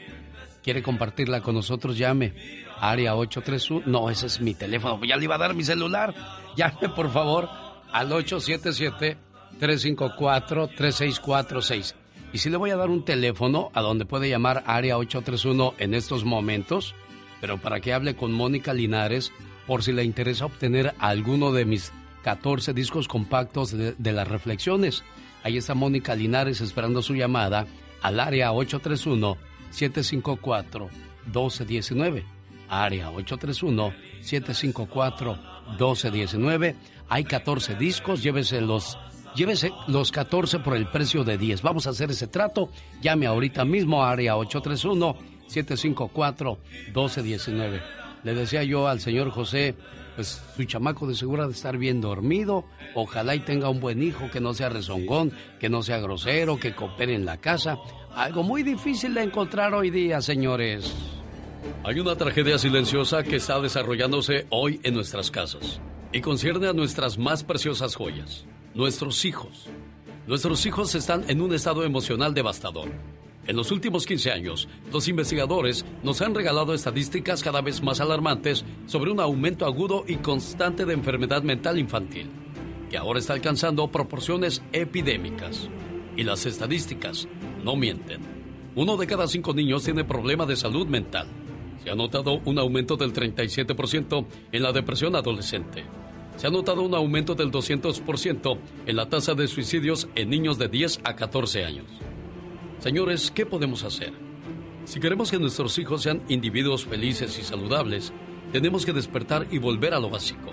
Quiere compartirla con nosotros, llame. Área 831. No, ese es mi teléfono. Ya le iba a dar mi celular. Llame, por favor, al 877 354-3646. Y si le voy a dar un teléfono a donde puede llamar Área 831 en estos momentos, pero para que hable con Mónica Linares por si le interesa obtener alguno de mis 14 discos compactos de, las reflexiones. Ahí está Mónica Linares esperando su llamada al área 831-754-1219. Área 831-754-1219. Hay 14 discos, lléveselos Llévese los 14 por el precio de 10. Vamos a hacer ese trato. Llame ahorita mismo área 831-754-1219. Le decía yo al señor José, pues su chamaco de seguro de estar bien dormido. Ojalá y tenga un buen hijo que no sea rezongón, que no sea grosero, que coopere en la casa. Algo muy difícil de encontrar hoy día, señores. Hay una tragedia silenciosa que está desarrollándose hoy en nuestras casas y concierne a nuestras más preciosas joyas nuestros hijos. Nuestros hijos están en un estado emocional devastador. En los últimos 15 años, los investigadores nos han regalado estadísticas cada vez más alarmantes sobre un aumento agudo y constante de enfermedad mental infantil, que ahora está alcanzando proporciones epidémicas. Y las estadísticas no mienten. Uno de cada cinco niños tiene problema de salud mental. Se ha notado un aumento del 37% en la depresión adolescente se ha notado un aumento del 200% en la tasa de suicidios en niños de 10 a 14 años. Señores, ¿qué podemos hacer? Si queremos que nuestros hijos sean individuos felices y saludables, tenemos que despertar y volver a lo básico.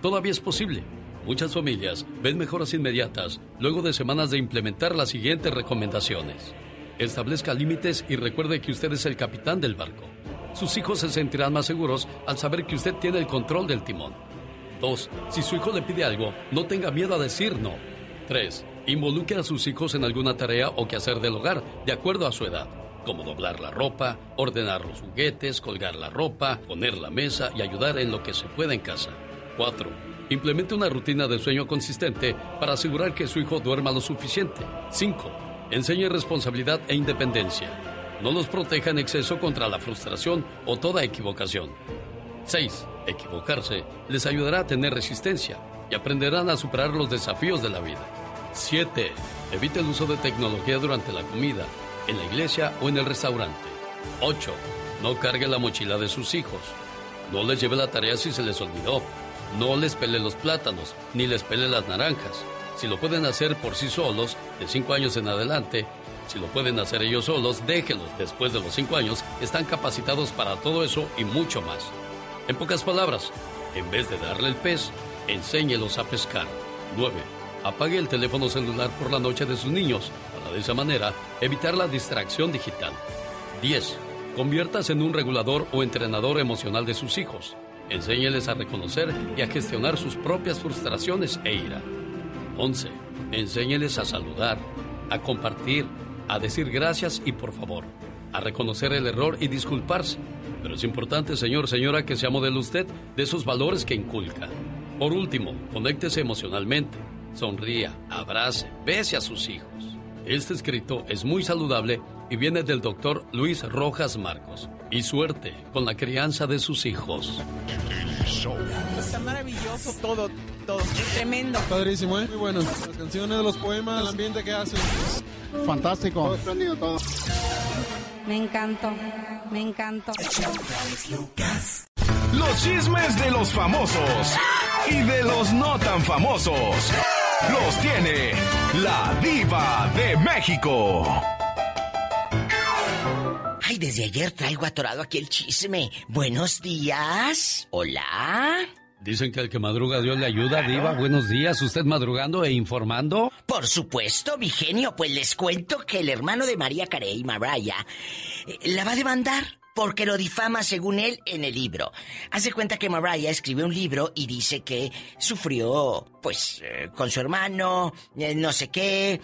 Todavía es posible. Muchas familias ven mejoras inmediatas luego de semanas de implementar las siguientes recomendaciones. Establezca límites y recuerde que usted es el capitán del barco. Sus hijos se sentirán más seguros al saber que usted tiene el control del timón. 2. Si su hijo le pide algo, no tenga miedo a decir no. 3. Involucre a sus hijos en alguna tarea o quehacer del hogar, de acuerdo a su edad, como doblar la ropa, ordenar los juguetes, colgar la ropa, poner la mesa y ayudar en lo que se pueda en casa. 4. Implemente una rutina de sueño consistente para asegurar que su hijo duerma lo suficiente. 5. Enseñe responsabilidad e independencia. No los proteja en exceso contra la frustración o toda equivocación. 6. Equivocarse les ayudará a tener resistencia y aprenderán a superar los desafíos de la vida. 7. Evite el uso de tecnología durante la comida, en la iglesia o en el restaurante. 8. No cargue la mochila de sus hijos. No les lleve la tarea si se les olvidó. No les pele los plátanos, ni les pele las naranjas. Si lo pueden hacer por sí solos, de 5 años en adelante, si lo pueden hacer ellos solos, déjenlos. Después de los 5 años, están capacitados para todo eso y mucho más. En pocas palabras, en vez de darle el pez, enséñelos a pescar. 9 apague el teléfono celular por la noche de sus niños para de esa manera evitar la distracción digital. 10. Conviértase en un regulador o entrenador emocional de sus hijos. Enséñeles a reconocer y a gestionar sus propias frustraciones e ira. 11. Enséñeles a saludar, a compartir, a decir gracias y por favor, a reconocer el error y disculparse. Pero es importante, señor, señora, que sea modelo usted de esos valores que inculca. Por último, conéctese emocionalmente sonría, abrace, bese a sus hijos. Este escrito es muy saludable y viene del doctor Luis Rojas Marcos. Y suerte con la crianza de sus hijos. Está maravilloso todo, todo. Tremendo. Padrísimo, ¿eh? Muy bueno. Las canciones, los poemas, el ambiente que hacen. Fantástico. Todo todo. Me encantó, me encantó. Los chismes de los famosos y de los no tan famosos. Los tiene la diva de México. Ay, desde ayer traigo atorado aquí el chisme. Buenos días. Hola. Dicen que el que madruga Dios le ayuda, Diva. Buenos días. ¿Usted madrugando e informando? Por supuesto, mi genio. Pues les cuento que el hermano de María Carey, Mariah, eh, la va a demandar porque lo difama según él en el libro. Hace cuenta que Mariah escribió un libro y dice que sufrió, pues, eh, con su hermano, eh, no sé qué.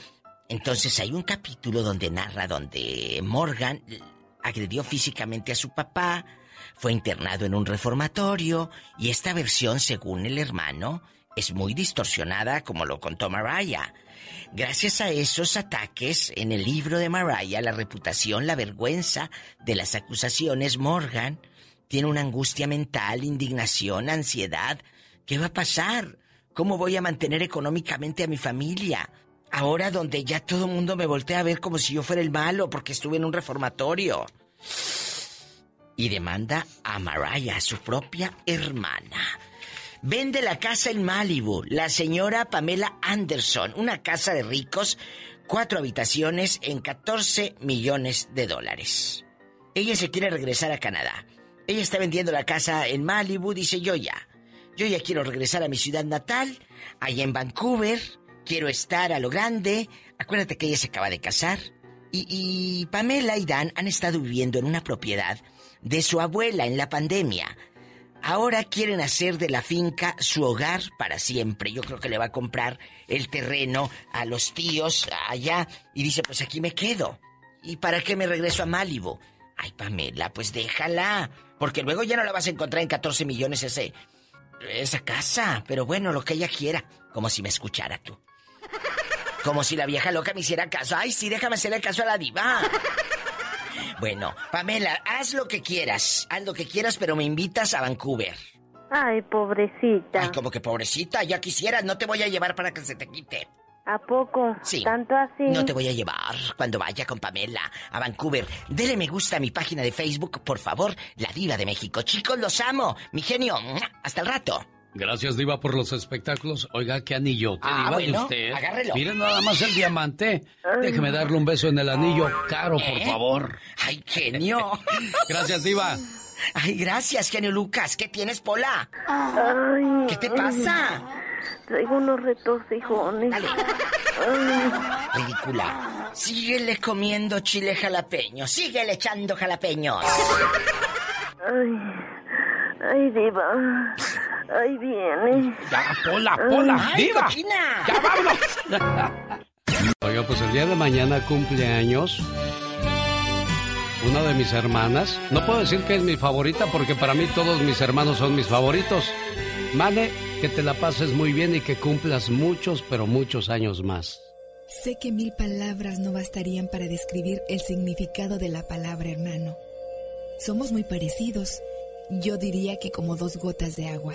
Entonces hay un capítulo donde narra donde Morgan agredió físicamente a su papá, fue internado en un reformatorio y esta versión, según el hermano, es muy distorsionada como lo contó Mariah. Gracias a esos ataques, en el libro de Mariah, la reputación, la vergüenza de las acusaciones, Morgan tiene una angustia mental, indignación, ansiedad. ¿Qué va a pasar? ¿Cómo voy a mantener económicamente a mi familia? Ahora donde ya todo el mundo me voltea a ver como si yo fuera el malo porque estuve en un reformatorio. Y demanda a Mariah, su propia hermana. Vende la casa en Malibu, la señora Pamela Anderson, una casa de ricos, cuatro habitaciones en 14 millones de dólares. Ella se quiere regresar a Canadá. Ella está vendiendo la casa en Malibu, dice yo ya. Yo ya quiero regresar a mi ciudad natal, allá en Vancouver. Quiero estar a lo grande. Acuérdate que ella se acaba de casar. Y, y Pamela y Dan han estado viviendo en una propiedad de su abuela en la pandemia. Ahora quieren hacer de la finca su hogar para siempre. Yo creo que le va a comprar el terreno a los tíos allá y dice, pues aquí me quedo. ¿Y para qué me regreso a Málibo? Ay, Pamela, pues déjala. Porque luego ya no la vas a encontrar en 14 millones ese, esa casa. Pero bueno, lo que ella quiera. Como si me escuchara tú. Como si la vieja loca me hiciera caso. Ay, sí, déjame hacerle caso a la diva. Bueno, Pamela, haz lo que quieras. Haz lo que quieras, pero me invitas a Vancouver. Ay, pobrecita. Ay, como que pobrecita, ya quisieras, no te voy a llevar para que se te quite. ¿A poco? Sí. ¿Tanto así? No te voy a llevar cuando vaya con Pamela a Vancouver. Dele me gusta a mi página de Facebook, por favor, La Diva de México. Chicos, los amo. Mi genio, hasta el rato. Gracias, Diva, por los espectáculos. Oiga, qué anillo. ¿Qué Ah, diva de bueno, usted? agárrelo. Miren nada más el diamante. Déjeme darle un beso en el anillo. Caro, por ¿Eh? favor. Ay, genio. Gracias, Diva. Ay, gracias, genio Lucas. ¿Qué tienes, Pola? Ay, ¿Qué te pasa? Traigo unos retorcijones. Dale. Ay, Ridícula. Síguele comiendo chile jalapeño. Síguele echando jalapeños. ay, ay, diva. Ahí viene. Ya, Pola, Pola, Ay, diva. cochina. Ya vámonos. Oiga, pues el día de mañana cumple años una de mis hermanas. No puedo decir que es mi favorita porque para mí todos mis hermanos son mis favoritos. Mane, que te la pases muy bien y que cumplas muchos, pero muchos años más. Sé que mil palabras no bastarían para describir el significado de la palabra hermano. Somos muy parecidos. Yo diría que como dos gotas de agua.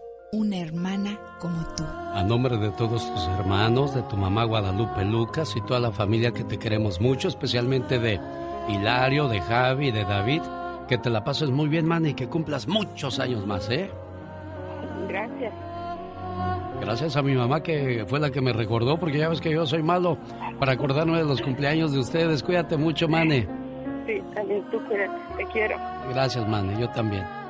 una hermana como tú. A nombre de todos tus hermanos, de tu mamá Guadalupe Lucas y toda la familia que te queremos mucho, especialmente de Hilario, de Javi, de David, que te la pases muy bien, man, y que cumplas muchos años más, ¿eh? Gracias. Gracias a mi mamá que fue la que me recordó, porque ya ves que yo soy malo para acordarme de los cumpleaños de ustedes. Cuídate mucho, Mane. Sí, también tú cuídate. Te quiero. Gracias, Mane, yo también.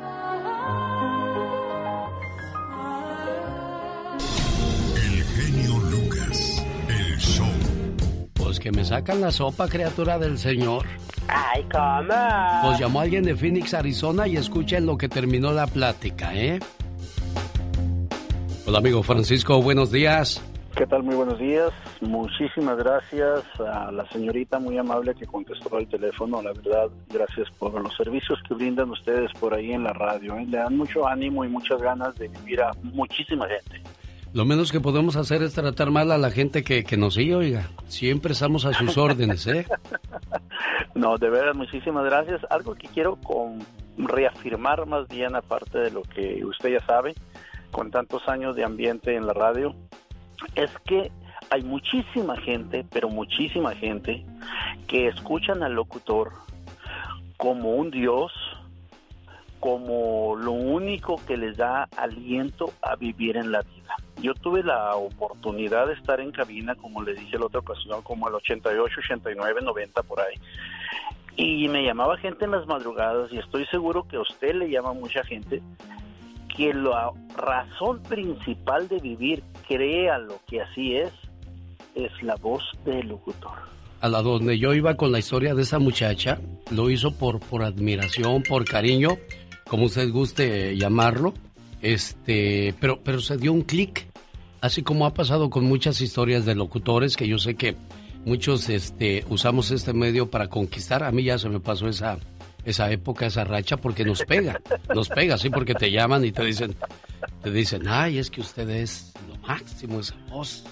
Que me sacan la sopa, criatura del Señor. Ay, ¿cómo? Pues llamó alguien de Phoenix, Arizona y escuchen lo que terminó la plática, ¿eh? Hola, amigo Francisco, buenos días. ¿Qué tal? Muy buenos días. Muchísimas gracias a la señorita muy amable que contestó el teléfono. La verdad, gracias por los servicios que brindan ustedes por ahí en la radio. ¿eh? Le dan mucho ánimo y muchas ganas de vivir a muchísima gente. Lo menos que podemos hacer es tratar mal a la gente que, que nos sigue, oiga. Siempre estamos a sus órdenes, ¿eh? No, de verdad, muchísimas gracias. Algo que quiero con, reafirmar más bien, aparte de lo que usted ya sabe, con tantos años de ambiente en la radio, es que hay muchísima gente, pero muchísima gente, que escuchan al locutor como un dios, como lo único que les da aliento a vivir en la vida. Yo tuve la oportunidad de estar en cabina, como le dije la otra ocasión, como el 88, 89, 90 por ahí. Y me llamaba gente en las madrugadas y estoy seguro que a usted le llama mucha gente que la razón principal de vivir, créalo que así es, es la voz del locutor. A la donde yo iba con la historia de esa muchacha, lo hizo por, por admiración, por cariño, como usted guste llamarlo, este, pero, pero se dio un clic, así como ha pasado con muchas historias de locutores que yo sé que muchos este, usamos este medio para conquistar. A mí ya se me pasó esa, esa época, esa racha, porque nos pega, nos pega, sí, porque te llaman y te dicen, te dicen, ay, es que usted es lo máximo, esa voz.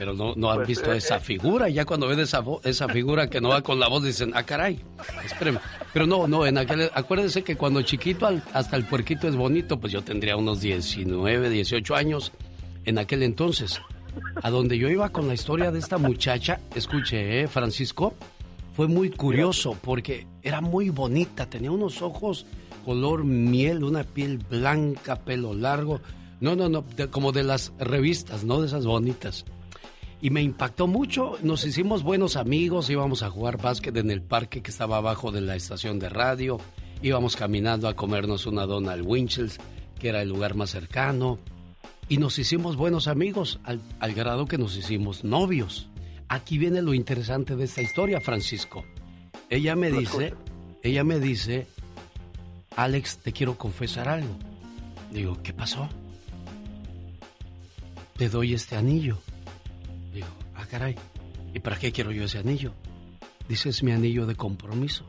Pero no, no han Pues, visto eh, esa eh. figura, ya cuando ven esa, esa figura que no va con la voz, dicen, ah, caray, espéreme. Pero no, no, en aquel, acuérdense que cuando chiquito al- hasta el puerquito es bonito, pues yo tendría unos 19, 18 años en aquel entonces. A donde yo iba con la historia de esta muchacha, escuche, ¿eh, Francisco, fue muy curioso porque era muy bonita, tenía unos ojos color miel, una piel blanca, pelo largo. No, no, no, de- como de las revistas, ¿no? De esas bonitas. Y me impactó mucho, nos hicimos buenos amigos, íbamos a jugar básquet en el parque que estaba abajo de la estación de radio, íbamos caminando a comernos una dona al Winchell's, que era el lugar más cercano, y nos hicimos buenos amigos, al, al grado que nos hicimos novios. Aquí viene lo interesante de esta historia, Francisco. Ella me dice, ella me dice, Alex, te quiero confesar algo. Digo, ¿qué pasó? Te doy este anillo. Digo, ah, caray, ¿y para qué quiero yo ese anillo? Dice, es mi anillo de compromiso.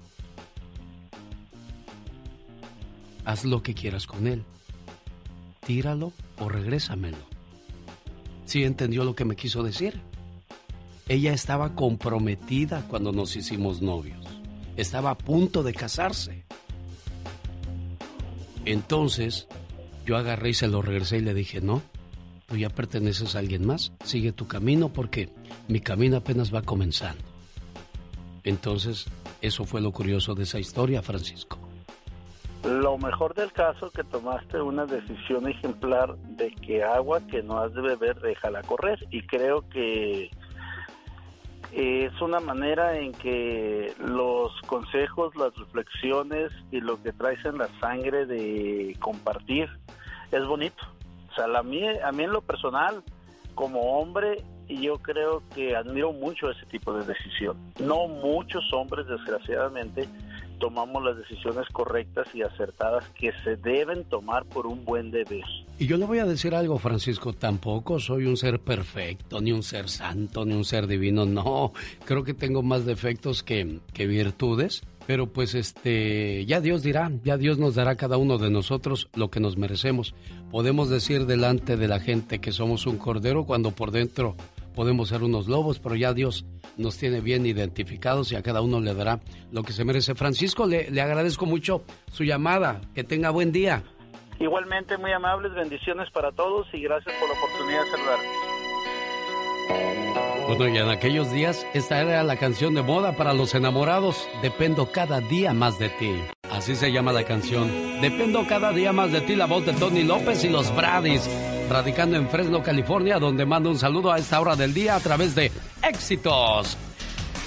Haz lo que quieras con él. Tíralo o regrésamelo. ¿Sí entendió lo que me quiso decir? Ella estaba comprometida cuando nos hicimos novios. Estaba a punto de casarse. Entonces, yo agarré y se lo regresé y le dije, no, tú ya perteneces a alguien más, sigue tu camino porque mi camino apenas va comenzando. Entonces, eso fue lo curioso de esa historia, Francisco. Lo mejor del caso que tomaste una decisión ejemplar de que agua que no has de beber déjala correr y creo que es una manera en que los consejos, las reflexiones y lo que traes en la sangre de compartir es bonito. O sea, a mí, a mí en lo personal, como hombre, yo creo que admiro mucho ese tipo de decisión. No muchos hombres, desgraciadamente, tomamos las decisiones correctas y acertadas que se deben tomar por un buen deber. Y yo le voy a decir algo, Francisco, tampoco soy un ser perfecto, ni un ser santo, ni un ser divino, no, creo que tengo más defectos que, que virtudes, pero pues este, ya Dios dirá, ya Dios nos dará a cada uno de nosotros lo que nos merecemos. Podemos decir delante de la gente que somos un cordero cuando por dentro podemos ser unos lobos, pero ya Dios nos tiene bien identificados y a cada uno le dará lo que se merece. Francisco, le, le agradezco mucho su llamada. Que tenga buen día. Igualmente, muy amables, bendiciones para todos y gracias por la oportunidad de saludar. Bueno, y en aquellos días, esta era la canción de moda para los enamorados. Dependo cada día más de ti. Así se llama la canción. Dependo cada día más de ti, la voz de Tony López y los Bradis radicando en Fresno, California, donde mando un saludo a esta hora del día a través de Éxitos.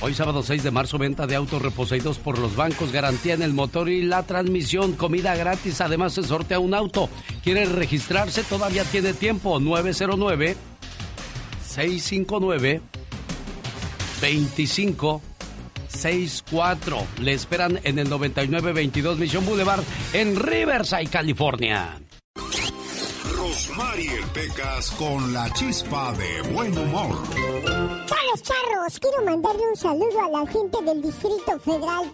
Hoy sábado 6 de marzo, venta de autos reposeídos por los bancos, garantía en el motor y la transmisión, comida gratis, además se sortea un auto. ¿Quiere registrarse? Todavía tiene tiempo. 909 659 25 64. Le esperan en el 9922 Mission Boulevard en Riverside, California. Mariel Pecas con la chispa de buen humor. Charlos charros, quiero mandarle un saludo a la gente del Distrito Federal.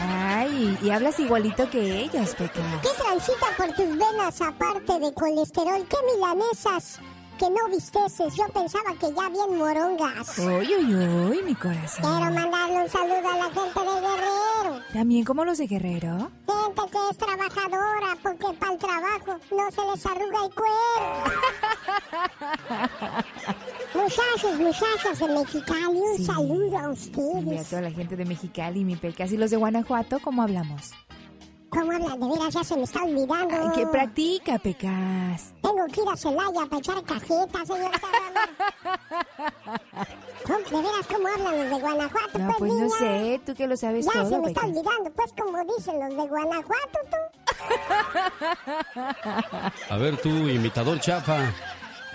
Ay, y hablas igualito que ellos, Pecas. ¿Qué transita por tus venas aparte de colesterol? ¿Qué milanesas? Que no visteces. Yo pensaba que ya bien morongas. Uy, uy, uy, mi corazón. Quiero mandarle un saludo a la gente de Guerrero. ¿También como los de Guerrero? Gente que es trabajadora, porque para el trabajo no se les arruga el cuero. Muchachos, muchachas de Mexicali, un saludo a ustedes. Y a toda la gente de Mexicali, mi Pecas. ¿Y los de Guanajuato, cómo hablamos? ¿Cómo hablan? De veras, ya se me está olvidando. Ay, que practica, Pecas. Tengo que ir a Celaya para echar cajetas, señorita ¿De veras cómo hablan los de Guanajuato? No, pues, no sé, tú que lo sabes ya todo, Ya se me Pecas. está olvidando, pues como dicen los de Guanajuato, tú. A ver, tú, imitador chafa.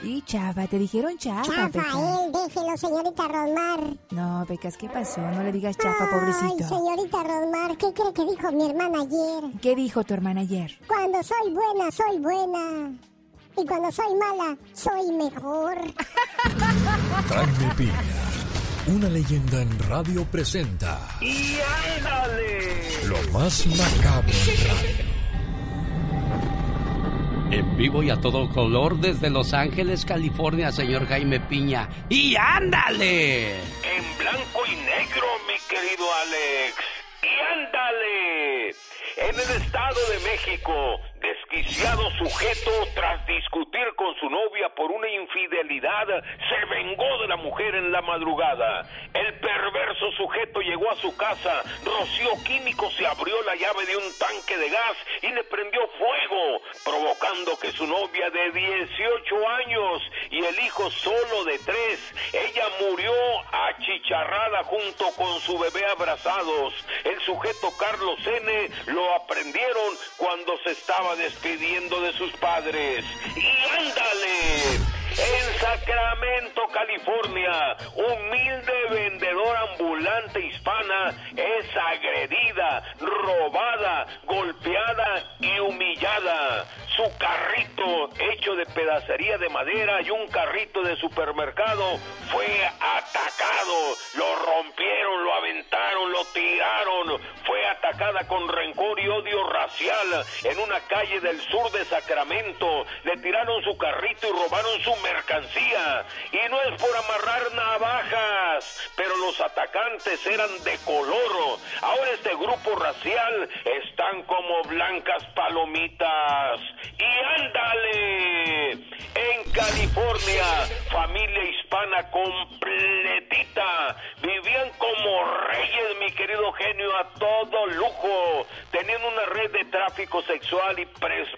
Y chafa, te dijeron chafa, Chafa, Pecas. él, déjelo, señorita Rosmar. No, Pecas, ¿qué pasó? No le digas chafa, pobrecito. Ay, señorita Rosmar, ¿qué cree que dijo mi hermana ayer? ¿Qué dijo tu hermana ayer? Cuando soy buena, soy buena. Y cuando soy mala, soy mejor. Jaime Piña, una leyenda en radio presenta ¡Y ándale! lo más macabro en radio. En vivo y a todo color desde Los Ángeles, California, señor Jaime Piña. ¡Y ándale! En blanco y negro, mi querido Alex. ¡Y ándale! En el Estado de México, desquiciado sujeto, tras discutir con su novia por una infidelidad, se vengó de la mujer en la madrugada. El perverso sujeto llegó a su casa, roció químicos y abrió la llave de un tanque de gas y le prendió fuego, provocando que su novia de 18 años y el hijo solo de 3, ella murió achicharrada junto con su bebé abrazados. El sujeto Carlos N. lo aprendieron cuando se estaba despidiendo de sus padres. ¡Y ándale! En Sacramento, California, humilde vendedora ambulante hispana es agredida, robada, golpeada y humillada. Su carrito hecho de pedacería de madera y un carrito de supermercado fue atacado. Lo rompieron, lo aventaron, lo tiraron. Atacada con rencor y odio racial en una calle del sur de Sacramento. Le tiraron su carrito y robaron su mercancía. Y no es por amarrar navajas, pero los atacantes eran de color. Ahora este grupo racial están como blancas palomitas. Y ándale, California, familia hispana completita, vivían como reyes, mi querido genio, a todo lujo. tenían una red de tráfico sexual y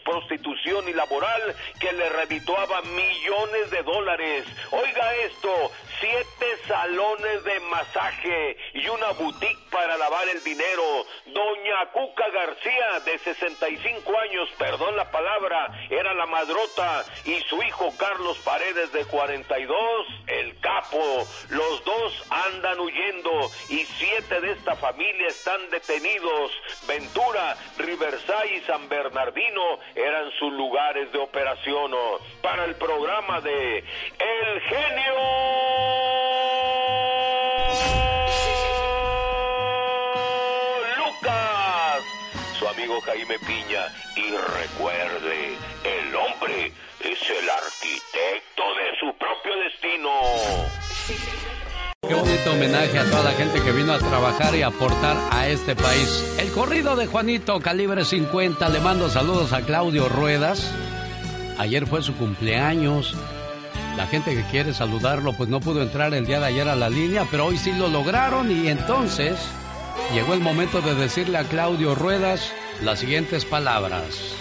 prostitución y laboral que le redituaba millones de dólares. Oiga esto, siete salones de masaje y una boutique para lavar el dinero. Doña Cuca García, de 65 años, perdón la palabra, era la madrota y su hijo Carlos Paredes, de 42, el capo. Los dos andan huyendo y siete de esta familia están detenidos. Ventura, Riverside y San Bernardino eran sus lugares de operación para el programa de El Genio Lucas, su amigo Jaime Piña. Y recuerde, el hombre es el arquitecto de su propio destino. Qué bonito homenaje a toda la gente que vino a trabajar y aportar a este país. El corrido de Juanito, calibre 50. Le mando saludos a Claudio Ruedas. Ayer fue su cumpleaños. La gente que quiere saludarlo, pues no pudo entrar el día de ayer a la línea, pero hoy sí lo lograron y entonces llegó el momento de decirle a Claudio Ruedas las siguientes palabras.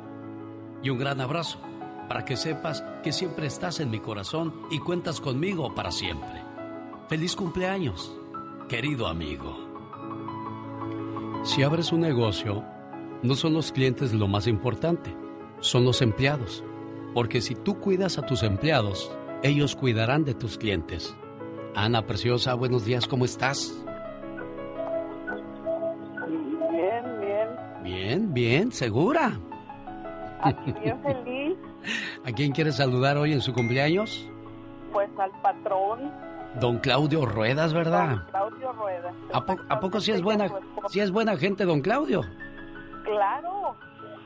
Y un gran abrazo para que sepas que siempre estás en mi corazón y cuentas conmigo para siempre. Feliz cumpleaños, querido amigo. Si abres un negocio, no son los clientes lo más importante, son los empleados. Porque si tú cuidas a tus empleados, ellos cuidarán de tus clientes. Ana Preciosa, buenos días, ¿cómo estás? Bien, bien. Bien, bien, segura. Aquí bien feliz, ¿A quién quieres saludar hoy en su cumpleaños? pues al patrón, Don Claudio Ruedas, ¿verdad? Claudio Rueda. ¿A, po- a poco sí es buena, sí es buena gente, don Claudio? Claro,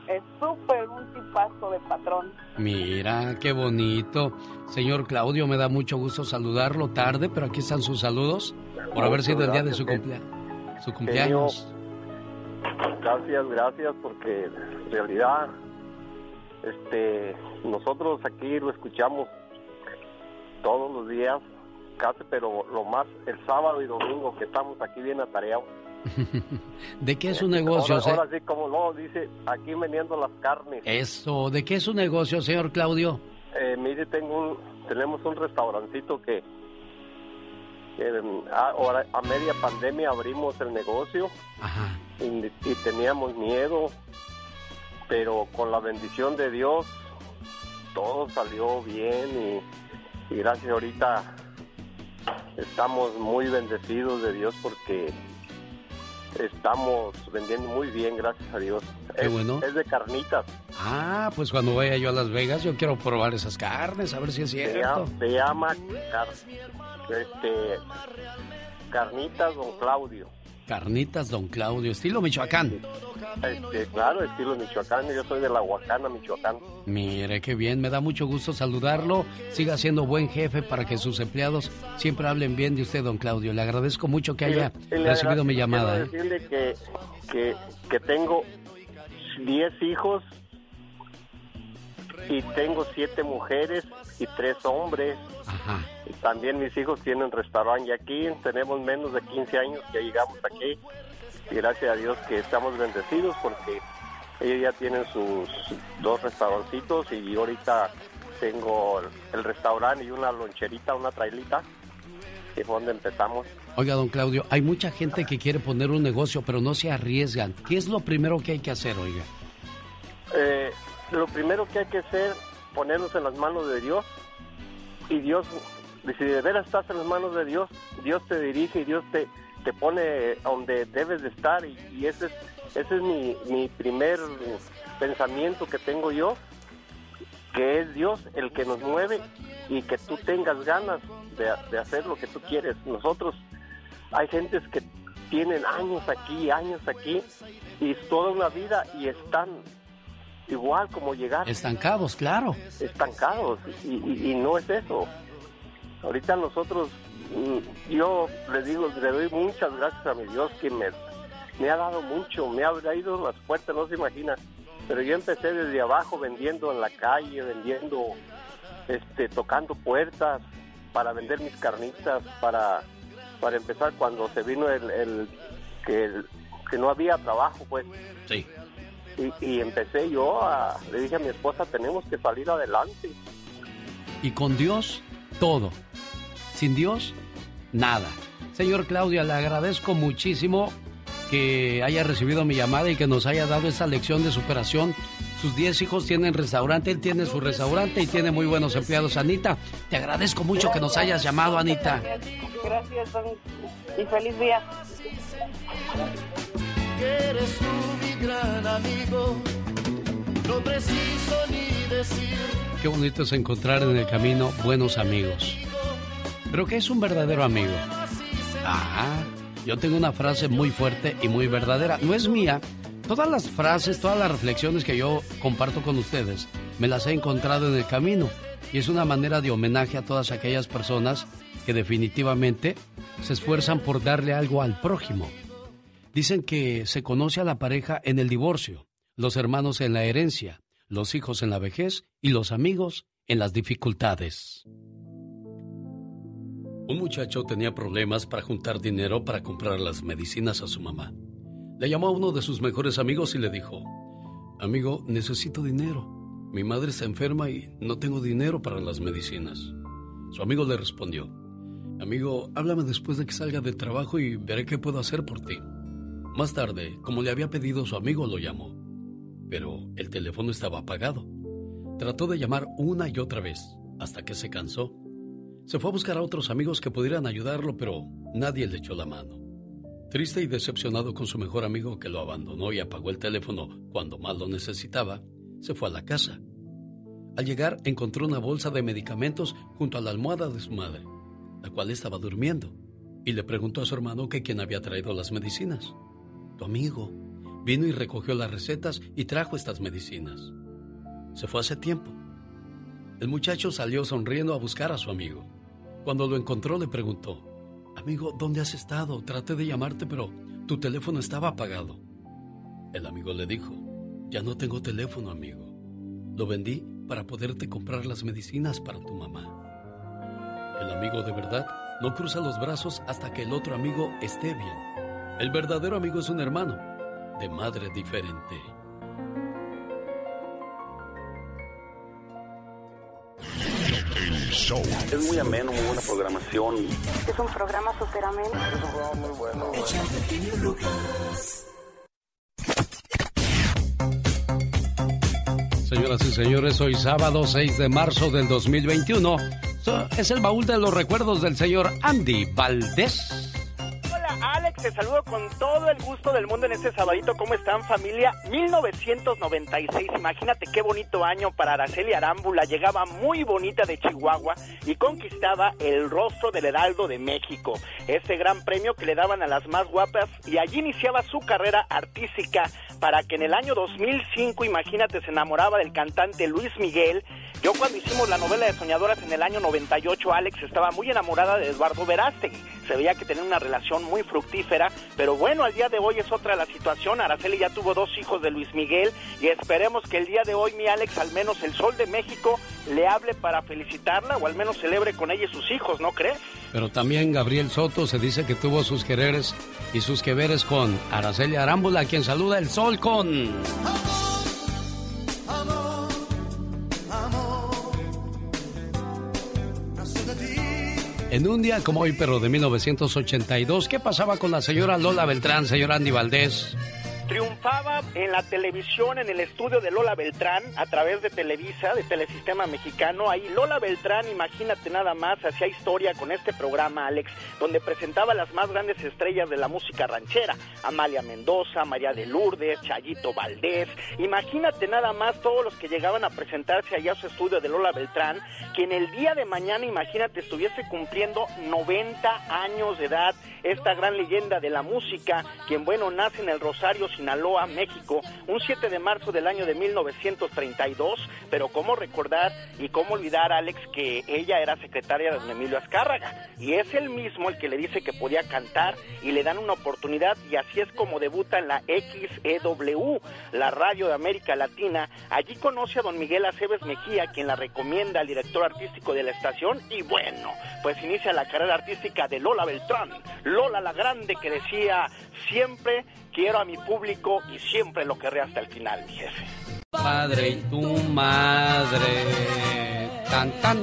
es súper un tipazo de patrón. Mira, qué bonito. Señor Claudio, me da mucho gusto saludarlo tarde, pero aquí están sus saludos por haber sido el día de su, cumplea- su cumpleaños. Gracias, gracias, porque en realidad este, nosotros aquí lo escuchamos todos los días, casi, pero lo más el sábado y domingo que estamos aquí bien atareados. ¿De qué es su negocio? Ahora, ahora sí, como no, dice, aquí vendiendo las carnes. Eso, ¿de qué es su negocio, señor Claudio? Eh, mire, tengo un, tenemos un restaurancito que, mm, a, ahora, a media pandemia abrimos el negocio y, y teníamos miedo, pero con la bendición de Dios todo salió bien y, y gracias ahorita estamos muy bendecidos de Dios porque estamos vendiendo muy bien, gracias a Dios. Qué es, bueno. es de carnitas. Ah, pues cuando vaya yo a Las Vegas, yo quiero probar esas carnes, a ver si es Se cierto. llama, se llama car- este, Carnitas Don Claudio. Carnitas Don Claudio, estilo Michoacán. Este, claro, estilo Michoacán. Yo soy de la Huacana, Michoacán. Mire, qué bien, me da mucho gusto saludarlo. Siga siendo buen jefe para que sus empleados siempre hablen bien de usted, don Claudio. Le agradezco mucho que haya recibido mi quiero llamada. ¿eh? decirle que, que, que tengo 10 hijos y tengo 7 mujeres y 3 hombres. Ajá. Y también mis hijos tienen restaurante aquí. Tenemos menos de 15 años que llegamos aquí. Y gracias a Dios que estamos bendecidos porque ellos ya tienen sus dos restaurancitos y ahorita tengo el restaurante y una loncherita, una trailita, que fue donde empezamos. Oiga, don Claudio, hay mucha gente que quiere poner un negocio, pero no se arriesgan. ¿Qué es lo primero que hay que hacer, oiga? Eh, lo primero que hay que hacer, ponernos en las manos de Dios. Y Dios, si de veras estás en las manos de Dios, Dios te dirige y Dios te, te pone donde debes de estar. Y, y ese es, ese es mi, mi primer pensamiento que tengo yo, que es Dios el que nos mueve y que tú tengas ganas de, de hacer lo que tú quieres. Nosotros, hay gentes que tienen años aquí, años aquí, y toda una vida y están igual como llegar. Estancados, claro. Estancados, y, no es eso. Ahorita nosotros, mm, yo le digo, le doy muchas gracias a mi Dios que me, me ha dado mucho, me ha ido las puertas, no se imagina. Pero yo empecé desde abajo vendiendo en la calle, vendiendo, este, tocando puertas para vender mis carnitas, para, para empezar cuando se vino el, el que, que no había trabajo, pues. Sí. Y, empecé yo a, le dije a mi esposa, tenemos que salir adelante. Y con Dios, todo. Sin Dios, nada. Señor Claudia, le agradezco muchísimo que haya recibido mi llamada y que nos haya dado esa lección de superación. Sus 10 hijos tienen restaurante, él tiene su restaurante y tiene muy buenos empleados. Anita, te agradezco mucho que nos hayas llamado, Anita. Gracias, y feliz día. Amigo, no preciso ni decir. Qué bonito es encontrar en el camino buenos amigos. Pero ¿qué es un verdadero amigo? Ah, yo tengo una frase muy fuerte y muy verdadera. No es mía. Todas las frases, todas las reflexiones que yo comparto con ustedes, me las he encontrado en el camino. Y es una manera de homenaje a todas aquellas personas que definitivamente se esfuerzan por darle algo al prójimo. Dicen que se conoce a la pareja en el divorcio, los hermanos en la herencia, los hijos en la vejez y los amigos en las dificultades. Un muchacho tenía problemas para juntar dinero para comprar las medicinas a su mamá. Le llamó a uno de sus mejores amigos y le dijo, Amigo, necesito dinero. Mi madre está enferma y no tengo dinero para las medicinas. Su amigo le respondió, Amigo, háblame después de que salga del trabajo y veré qué puedo hacer por ti. Más tarde, como le había pedido su amigo, lo llamó. Pero el teléfono estaba apagado. Trató de llamar una y otra vez, hasta que se cansó se fue a buscar a otros amigos que pudieran ayudarlo, pero nadie le echó la mano. Triste y decepcionado con su mejor amigo que lo abandonó y apagó el teléfono cuando más lo necesitaba, se fue a la casa. Al llegar encontró una bolsa de medicamentos junto a la almohada de su madre, la cual estaba durmiendo, y le preguntó a su hermano que quién había traído las medicinas. Tu amigo vino y recogió las recetas y trajo estas medicinas. Se fue hace tiempo. El muchacho salió sonriendo a buscar a su amigo. Cuando lo encontró le preguntó, Amigo, ¿dónde has estado? Traté de llamarte, pero tu teléfono estaba apagado. El amigo le dijo, Ya no tengo teléfono, amigo. Lo vendí para poderte comprar las medicinas para tu mamá. El amigo de verdad no cruza los brazos hasta que el otro amigo esté bien. El verdadero amigo es un hermano, de madre diferente. Es muy ameno, muy buena programación. Es un programa súper ameno. Es un programa muy bueno. Señoras y señores, hoy sábado 6 de marzo del 2021 es el baúl de los recuerdos del señor Andy Valdés. Alex, te saludo con todo el gusto del mundo en este sabadito. ¿Cómo están, familia? 1996, imagínate qué bonito año para Araceli Arámbula. Llegaba muy bonita de Chihuahua y conquistaba el rostro del Heraldo de México. Este gran premio que le daban a las más guapas y allí iniciaba su carrera artística para que en el año 2005, imagínate, se enamoraba del cantante Luis Miguel. Yo cuando hicimos la novela de Soñadoras en el año 98, Alex estaba muy enamorada de Eduardo Verástegui. Se veía que tenía una relación muy fructífera, pero bueno, al día de hoy es otra la situación. Araceli ya tuvo dos hijos de Luis Miguel y esperemos que el día de hoy, mi Alex, al menos el Sol de México le hable para felicitarla o al menos celebre con ella y sus hijos, ¿no crees? Pero también Gabriel Soto se dice que tuvo sus quereres y sus que veres con Araceli Arámbula, quien saluda el sol con... En un día como hoy, pero de 1982, ¿qué pasaba con la señora Lola Beltrán, señor Andy Valdés? Triunfaba en la televisión, en el estudio de Lola Beltrán, a través de Televisa, de Telesistema Mexicano. Ahí Lola Beltrán, imagínate nada más, hacía historia con este programa, Alex, donde presentaba las más grandes estrellas de la música ranchera. Amalia Mendoza, María de Lourdes, Chayito Valdés. Imagínate nada más todos los que llegaban a presentarse allá a su estudio de Lola Beltrán, que en el día de mañana, imagínate, estuviese cumpliendo 90 años de edad esta gran leyenda de la música, quien bueno nace en el Rosario, Sinaloa, México, un 7 de marzo del año de 1932, pero cómo recordar y cómo olvidar, Alex, que ella era secretaria de don Emilio Azcárraga, y es el mismo el que le dice que podía cantar y le dan una oportunidad, y así es como debuta en la XEW, la radio de América Latina. Allí conoce a don Miguel Aceves Mejía, quien la recomienda al director artístico de la estación, y bueno, pues inicia la carrera artística de Lola Beltrán, Lola la Grande, que decía, siempre quiero a mi público y siempre lo querré hasta el final, mi jefe. Padre y tu madre. Tan, tan.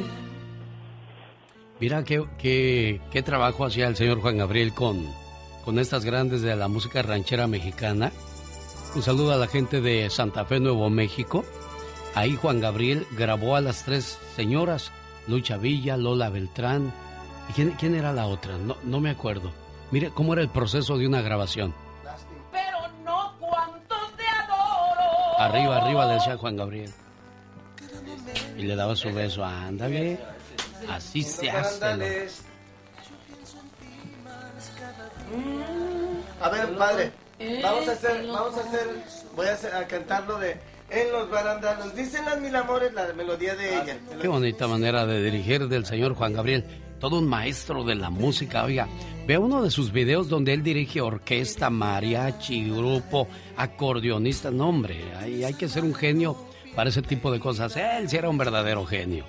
Mira qué, qué, qué trabajo hacía el señor Juan Gabriel con, con estas grandes de la música ranchera mexicana. Un saludo a la gente de Santa Fe, Nuevo México. Ahí Juan Gabriel grabó a las tres señoras, Lucha Villa, Lola Beltrán. ¿Y quién, quién era la otra? No, no me acuerdo. Mire cómo era el proceso de una grabación. Arriba, arriba le decía Juan Gabriel. Y le daba su beso. Ándale. Así se hace. A ver, padre, vamos a hacer, vamos a hacer, voy a, hacer, a cantarlo de En los barandanos. Dicen las mil amores la melodía de ella. Qué bonita manera de dirigir del señor Juan Gabriel. Todo un maestro de la música. Oiga, vea uno de sus videos donde él dirige orquesta, mariachi, grupo, acordeonista. No, hombre, hay, hay que ser un genio para ese tipo de cosas. Él sí era un verdadero genio.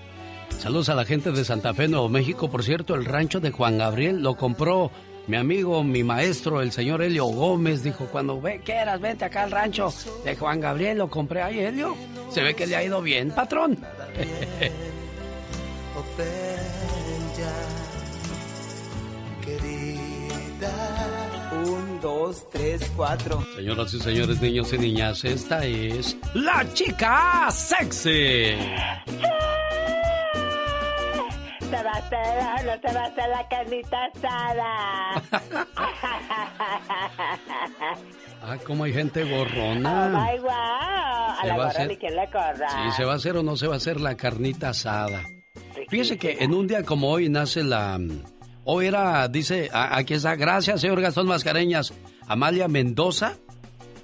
Saludos a la gente de Santa Fe, Nuevo México. Por cierto, el rancho de Juan Gabriel lo compró mi amigo, mi maestro, el señor Helio Gómez. Dijo, cuando ve, quieras, vente acá al rancho de Juan Gabriel. Lo compré ahí, Helio. Se ve que le ha ido bien, patrón. dos, tres, cuatro. Señoras y señores, niños y niñas, esta es la chica sexy. Se va a hacer, no se va a hacer la carnita asada. Ah, cómo hay gente gorrona. Oh my wow. A Se la va a hacer- ni quien le corra. Si se va a hacer o no se va a hacer la carnita asada. Fíjese que en un día como hoy nace la... Hoy era, dice, aquí está, gracias señor Gastón Mascareñas, Amalia Mendoza,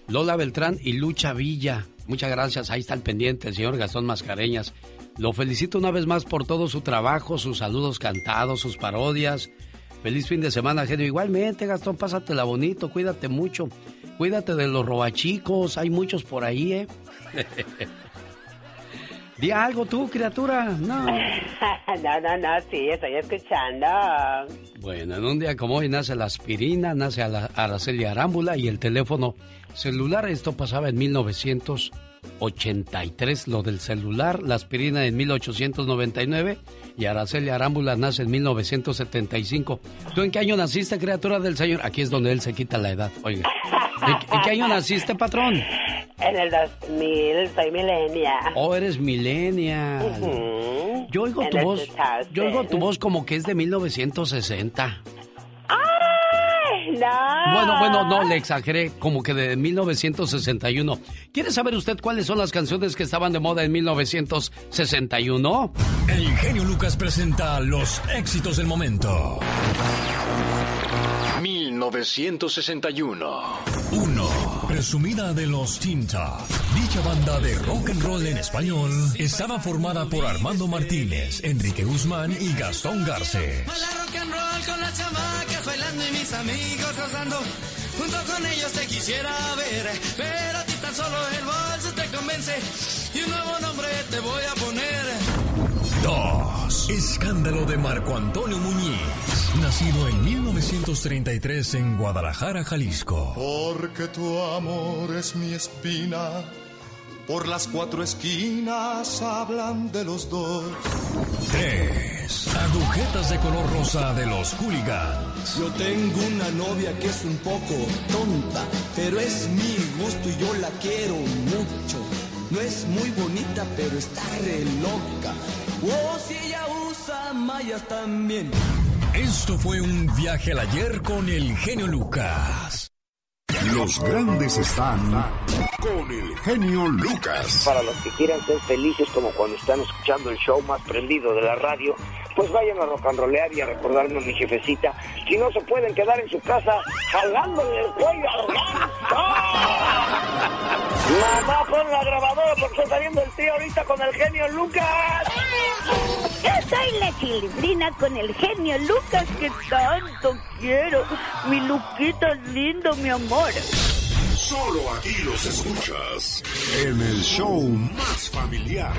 Lola Beltrán y Lucha Villa. Muchas gracias, ahí está el pendiente señor Gastón Mascareñas. Lo felicito una vez más por todo su trabajo, sus saludos cantados, sus parodias. Feliz fin de semana, genio. Igualmente, Gastón, pásatela bonito, cuídate mucho. Cuídate de los robachicos, hay muchos por ahí, ¿eh? Di algo tú, criatura. No. no, no, no, sí, estoy escuchando. Bueno, en un día como hoy nace la aspirina, nace a la Araceli Arámbula y el teléfono celular. Esto pasaba en 1983, lo del celular, la aspirina en 1899 y Araceli Arámbula nace en 1975. ¿Tú en qué año naciste, criatura del Señor? Aquí es donde él se quita la edad, oiga. ¿En, en qué año naciste, patrón? En el 2000, soy milenia. Oh, eres millennial. Yo oigo En tu voz, 2000. yo oigo tu voz como que es de 1960. Bueno, bueno, no, le exageré, como que de 1961. ¿Quiere saber usted cuáles son las canciones que estaban de moda en 1961? El genio Lucas presenta los éxitos del momento. 1961. 1. Presumida de los Tinta. Dicha banda de rock and roll en español estaba formada por Armando Martínez, Enrique Guzmán y Gastón poner. 2. Escándalo de Marco Antonio Muñiz. Nacido en 1933 en Guadalajara, Jalisco. Porque tu amor es mi espina, por las cuatro esquinas hablan de los dos. 3. Agujetas de color rosa de los hooligans. Yo tengo una novia que es un poco tonta, pero es mi gusto y yo la quiero mucho. No es muy bonita, pero está re loca. Oh, si ella usa mallas también. Esto fue un viaje al ayer con el genio Lucas. Los grandes están con el genio Lucas. Para los que quieran ser felices como cuando están escuchando el show más prendido de la radio, pues vayan a rock and rollear y a recordarme a mi jefecita. Si no se pueden quedar en su casa jalándole el cuello al ganso. Mamá, pon la grabadora porque está saliendo el tío ahorita con el genio Lucas. Yo soy la chilibrina con el genio Lucas que tanto quiero. Mi Luquito es lindo, mi amor. Solo aquí los escuchas en el show más familiar.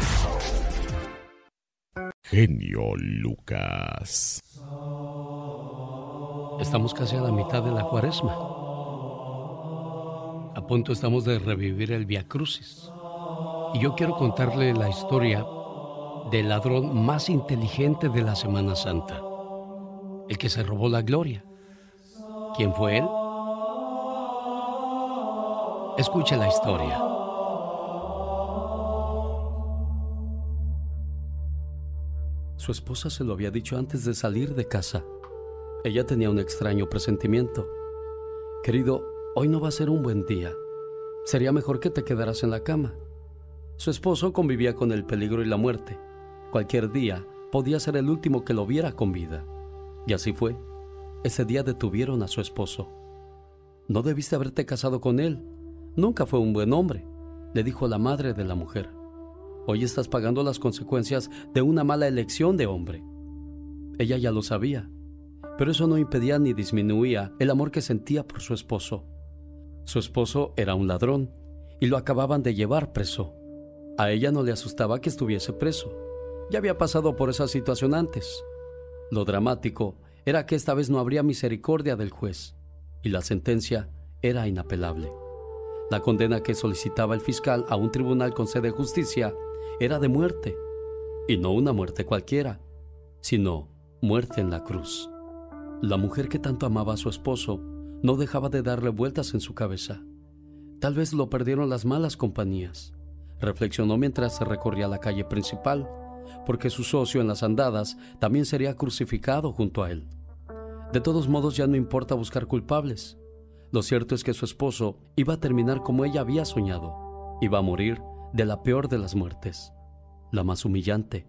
Genio Lucas. Estamos casi a la mitad de la cuaresma. A punto estamos de revivir el Via Crucis. Y yo quiero contarle la historia del ladrón más inteligente de la Semana Santa. El que se robó la gloria. ¿Quién fue él? Escuche la historia. Su esposa se lo había dicho antes de salir de casa. Ella tenía un extraño presentimiento. Querido, hoy no va a ser un buen día. Sería mejor que te quedaras en la cama. Su esposo convivía con el peligro y la muerte. Cualquier día podía ser el último que lo viera con vida. Y así fue. Ese día detuvieron a su esposo. No debiste haberte casado con él. Nunca fue un buen hombre, le dijo la madre de la mujer. Hoy estás pagando las consecuencias de una mala elección de hombre. Ella ya lo sabía, pero eso no impedía ni disminuía el amor que sentía por su esposo. Su esposo era un ladrón y lo acababan de llevar preso. A ella no le asustaba que estuviese preso. Ya había pasado por esa situación antes. Lo dramático era que esta vez no habría misericordia del juez y la sentencia era inapelable. La condena que solicitaba el fiscal a un tribunal con sede de justicia era de muerte, y no una muerte cualquiera, sino muerte en la cruz. La mujer que tanto amaba a su esposo no dejaba de darle vueltas en su cabeza. Tal vez lo perdieron las malas compañías, reflexionó mientras se recorría la calle principal, porque su socio en las andadas también sería crucificado junto a él. De todos modos ya no importa buscar culpables. Lo cierto es que su esposo iba a terminar como ella había soñado. Iba a morir de la peor de las muertes, la más humillante,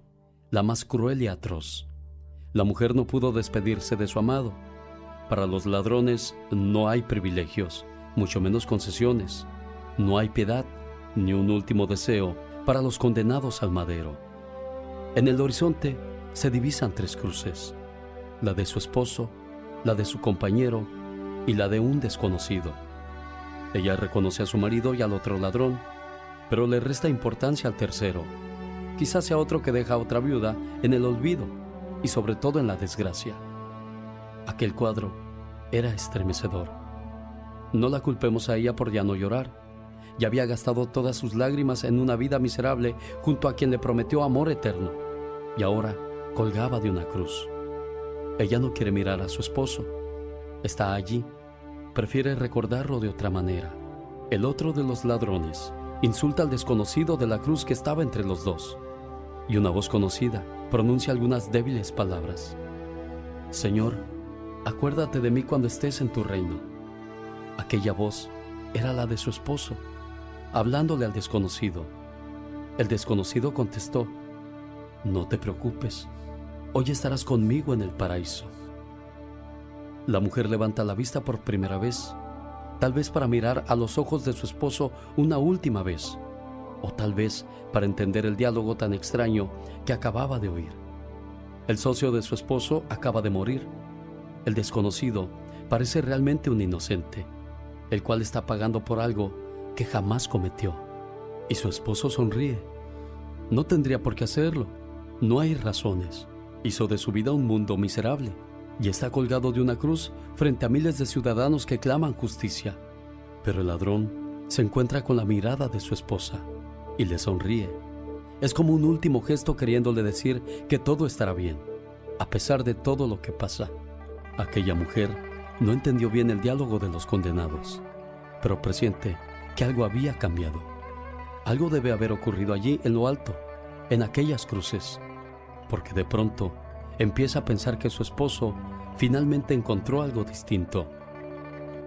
la más cruel y atroz. La mujer no pudo despedirse de su amado. Para los ladrones no hay privilegios, mucho menos concesiones. No hay piedad, ni un último deseo para los condenados al madero. En el horizonte se divisan tres cruces, la de su esposo, la de su compañero y la de un desconocido. Ella reconoce a su marido y al otro ladrón, pero le resta importancia al tercero. Quizás sea otro que deja a otra viuda en el olvido y sobre todo en la desgracia. Aquel cuadro era estremecedor. No la culpemos a ella por ya no llorar. Ya había gastado todas sus lágrimas en una vida miserable junto a quien le prometió amor eterno y ahora colgaba de una cruz. Ella no quiere mirar a su esposo. Está allí. Prefiere recordarlo de otra manera. El otro de los ladrones insulta al desconocido de la cruz que estaba entre los dos. Y una voz conocida pronuncia algunas débiles palabras. Señor, acuérdate de mí cuando estés en tu reino. Aquella voz era la de su esposo, hablándole al desconocido. El desconocido contestó, no te preocupes, hoy estarás conmigo en el paraíso. La mujer levanta la vista por primera vez, tal vez para mirar a los ojos de su esposo una última vez, o tal vez para entender el diálogo tan extraño que acababa de oír. El socio de su esposo acaba de morir. El desconocido parece realmente un inocente, el cual está pagando por algo que jamás cometió. Y su esposo sonríe. No tendría por qué hacerlo. No hay razones. Hizo de su vida un mundo miserable y está colgado de una cruz frente a miles de ciudadanos que claman justicia. Pero el ladrón se encuentra con la mirada de su esposa y le sonríe. Es como un último gesto queriéndole decir que todo estará bien, a pesar de todo lo que pasa. Aquella mujer no entendió bien el diálogo de los condenados, pero presiente que algo había cambiado. Algo debe haber ocurrido allí en lo alto, en aquellas cruces, porque de pronto empieza a pensar que su esposo finalmente encontró algo distinto.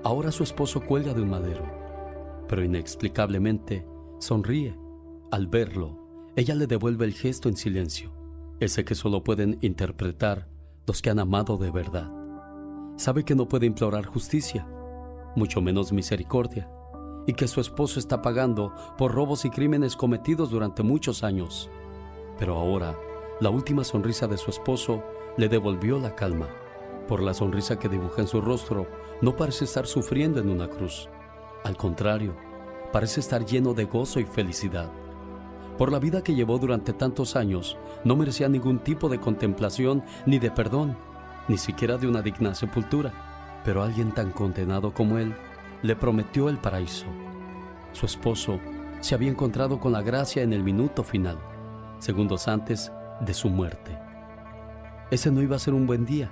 Ahora su esposo cuelga de un madero, pero inexplicablemente sonríe. Al verlo, ella le devuelve el gesto en silencio, ese que solo pueden interpretar los que han amado de verdad. Sabe que no puede implorar justicia, mucho menos misericordia, y que su esposo está pagando por robos y crímenes cometidos durante muchos años. Pero ahora, la última sonrisa de su esposo le devolvió la calma. Por la sonrisa que dibuja en su rostro, no parece estar sufriendo en una cruz. Al contrario, parece estar lleno de gozo y felicidad. Por la vida que llevó durante tantos años, no merecía ningún tipo de contemplación ni de perdón, ni siquiera de una digna sepultura. Pero alguien tan condenado como él le prometió el paraíso. Su esposo se había encontrado con la gracia en el minuto final, segundos antes de su muerte. Ese no iba a ser un buen día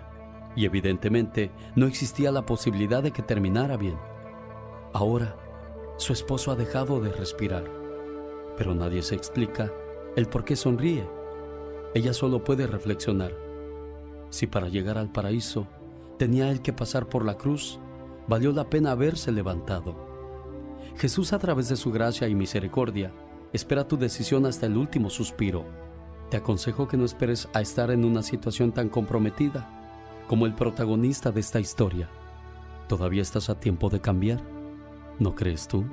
y evidentemente no existía la posibilidad de que terminara bien. Ahora, su esposo ha dejado de respirar, pero nadie se explica el por qué sonríe. Ella solo puede reflexionar. Si para llegar al paraíso tenía él que pasar por la cruz, valió la pena haberse levantado. Jesús a través de su gracia y misericordia espera tu decisión hasta el último suspiro. Te aconsejo que no esperes a estar en una situación tan comprometida como el protagonista de esta historia. Todavía estás a tiempo de cambiar, ¿no crees tú?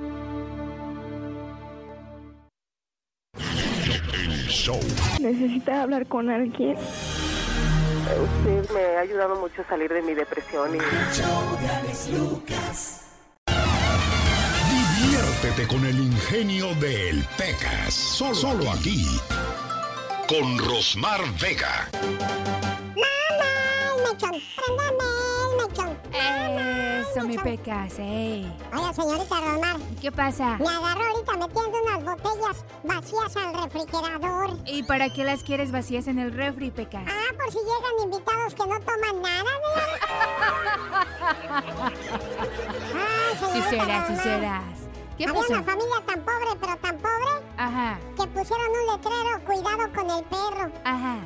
Necesita hablar con alguien. Usted me ha ayudado mucho a salir de mi depresión y... Diviértete con el ingenio del Pecas. Solo, solo aquí. Con Rosmar Vega. Eso, mi pecas, ey. Oye, señorita Romar. ¿Qué pasa? Me agarró ahorita metiendo unas botellas vacías al refrigerador. ¿Y para qué las quieres vacías en el refri, pecas? Ah, por si llegan invitados que no toman nada. Ay, sí serás, sí serás. ¿Qué Había pasó? una familia tan pobre, pero tan pobre, Ajá, que pusieron un letrero, cuidado con el perro. ajá.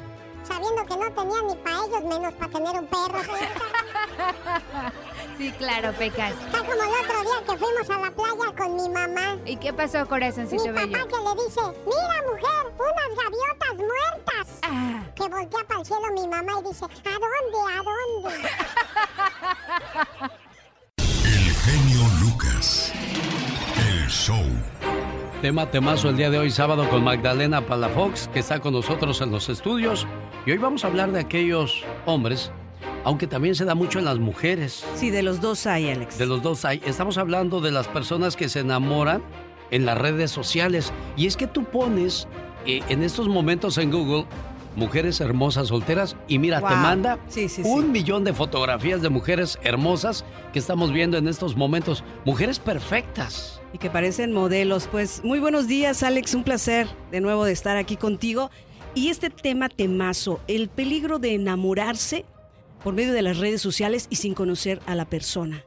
Sabiendo que no tenían ni para ellos, menos para tener un perro. Sí, claro, pecas. Está como el otro día que fuimos a la playa con mi mamá. ¿Y qué pasó, corazoncito Mi papá bello? que le dice, mira mujer, unas gaviotas muertas. Ah. Que voltea para el cielo mi mamá y dice, ¿a dónde? ¿A dónde? El genio Lucas. El show. Tema temazo el día de hoy, sábado, con Magdalena Palafox, que está con nosotros en los estudios. Y hoy vamos a hablar de aquellos hombres, aunque también se da mucho en las mujeres. Sí, de los dos hay, Alex. De los dos hay. Estamos hablando de las personas que se enamoran en las redes sociales. Y es que tú pones eh, en estos momentos en Google mujeres hermosas solteras y mira, te manda Sí, sí, un sí. millón de fotografías de mujeres hermosas que estamos viendo en estos momentos. Mujeres perfectas. Y que parecen modelos. Pues muy buenos días, Alex. Un placer de nuevo de estar aquí contigo. Y este tema temazo, el peligro de enamorarse por medio de las redes sociales y sin conocer a la persona.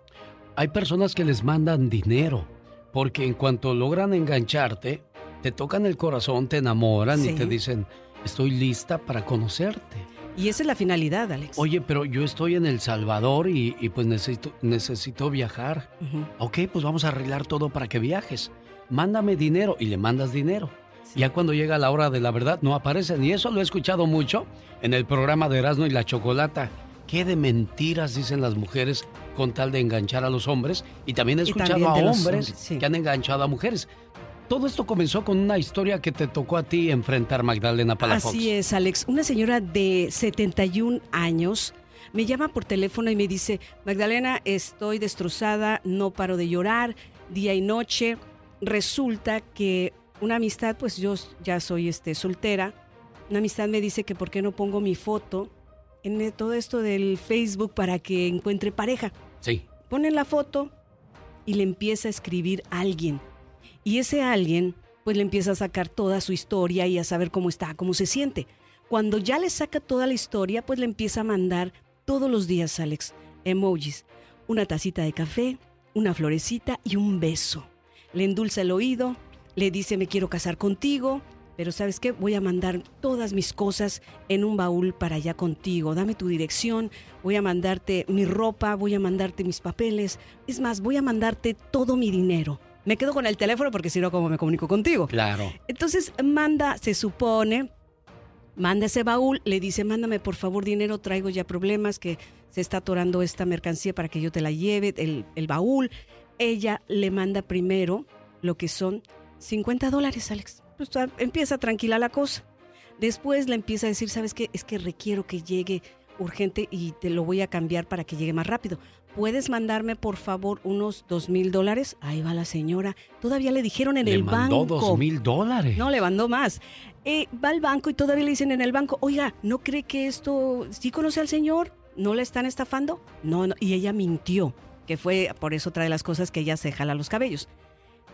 Hay personas que les mandan dinero, porque en cuanto logran engancharte, te tocan el corazón, te enamoran y te dicen, estoy lista para conocerte. Y esa es la finalidad, Alex. Oye, pero yo estoy en El Salvador y, y pues necesito, necesito viajar. Ujú. Ok, pues vamos a arreglar todo para que viajes. Mándame dinero y le mandas dinero. Ya cuando llega la hora de la verdad no aparecen. Y eso lo he escuchado mucho en el programa de Erasmo y la Chocolata. Qué de mentiras dicen las mujeres con tal de enganchar a los hombres. Y también he escuchado también a hombres hombres, sí. que han enganchado a mujeres. Todo esto comenzó con una historia que te tocó a ti enfrentar, Magdalena Palafox. Así es, Alex. Una señora de 71 años me llama por teléfono y me dice, Magdalena, estoy destrozada, no paro de llorar, día y noche. Resulta que una amistad, pues yo ya soy este, soltera, una amistad me dice que por qué no pongo mi foto en eh, todo esto del Facebook para que encuentre pareja. Sí. Pone la foto y le empieza a escribir a alguien. Y ese alguien pues le empieza a sacar toda su historia y a saber cómo está, cómo se siente. Cuando ya le saca toda la historia, pues le empieza a mandar todos los días, Alex, emojis. Una tacita de café, una florecita y un beso. Le endulza el oído, le dice me quiero casar contigo, pero sabes qué, voy a mandar todas mis cosas en un baúl para allá contigo. Dame tu dirección, voy a mandarte mi ropa, voy a mandarte mis papeles. Es más, voy a mandarte todo mi dinero me quedo con el teléfono porque si no, ¿cómo me comunico contigo? Claro. Entonces manda, se supone, manda ese baúl, le dice, mándame por favor dinero, traigo ya problemas, que se está atorando esta mercancía para que yo te la lleve, el, el baúl. Ella le manda primero lo que son 50 dólares, Alex. Pues, empieza tranquila la cosa. Después le empieza a decir, ¿sabes qué? Es que requiero que llegue urgente y te lo voy a cambiar para que llegue más rápido. ¿Puedes mandarme por favor unos dos mil dólares? Ahí va la señora. Todavía le dijeron en el banco. mandó dos mil dólares. No, le mandó más. Eh, va al banco y todavía le dicen en el banco, oiga, ¿no cree que esto, sí conoce al señor? ¿No le están estafando? No, no. Y ella mintió, que fue por eso otra de las cosas que ella se jala los cabellos.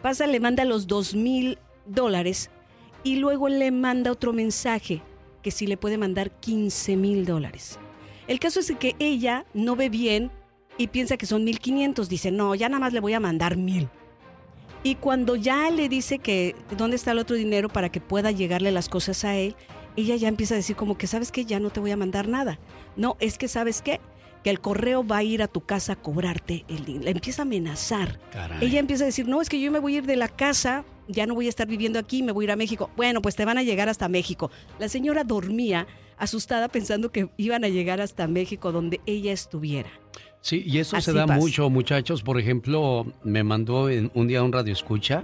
Pasa, le manda los dos mil dólares y luego le manda otro mensaje que si le puede mandar 15 mil dólares. El caso es que ella no ve bien y piensa que son 1500. Dice, no, ya nada más le voy a mandar mil. Y cuando ya le dice que dónde está el otro dinero para que pueda llegarle las cosas a él, ella ya empieza a decir como que, ¿sabes qué? Ya no te voy a mandar nada. No, es que, ¿sabes qué? Que el correo va a ir a tu casa a cobrarte el dinero. Le empieza a amenazar. Ella empieza a decir, no, es que yo me voy a ir de la casa, ya no voy a estar viviendo aquí, me voy a ir a México. Bueno, pues te van a llegar hasta México. La señora dormía asustada pensando que iban a llegar hasta México donde ella estuviera. Sí, y eso se da mucho, muchachos. Por ejemplo, me mandó en un día un radio escucha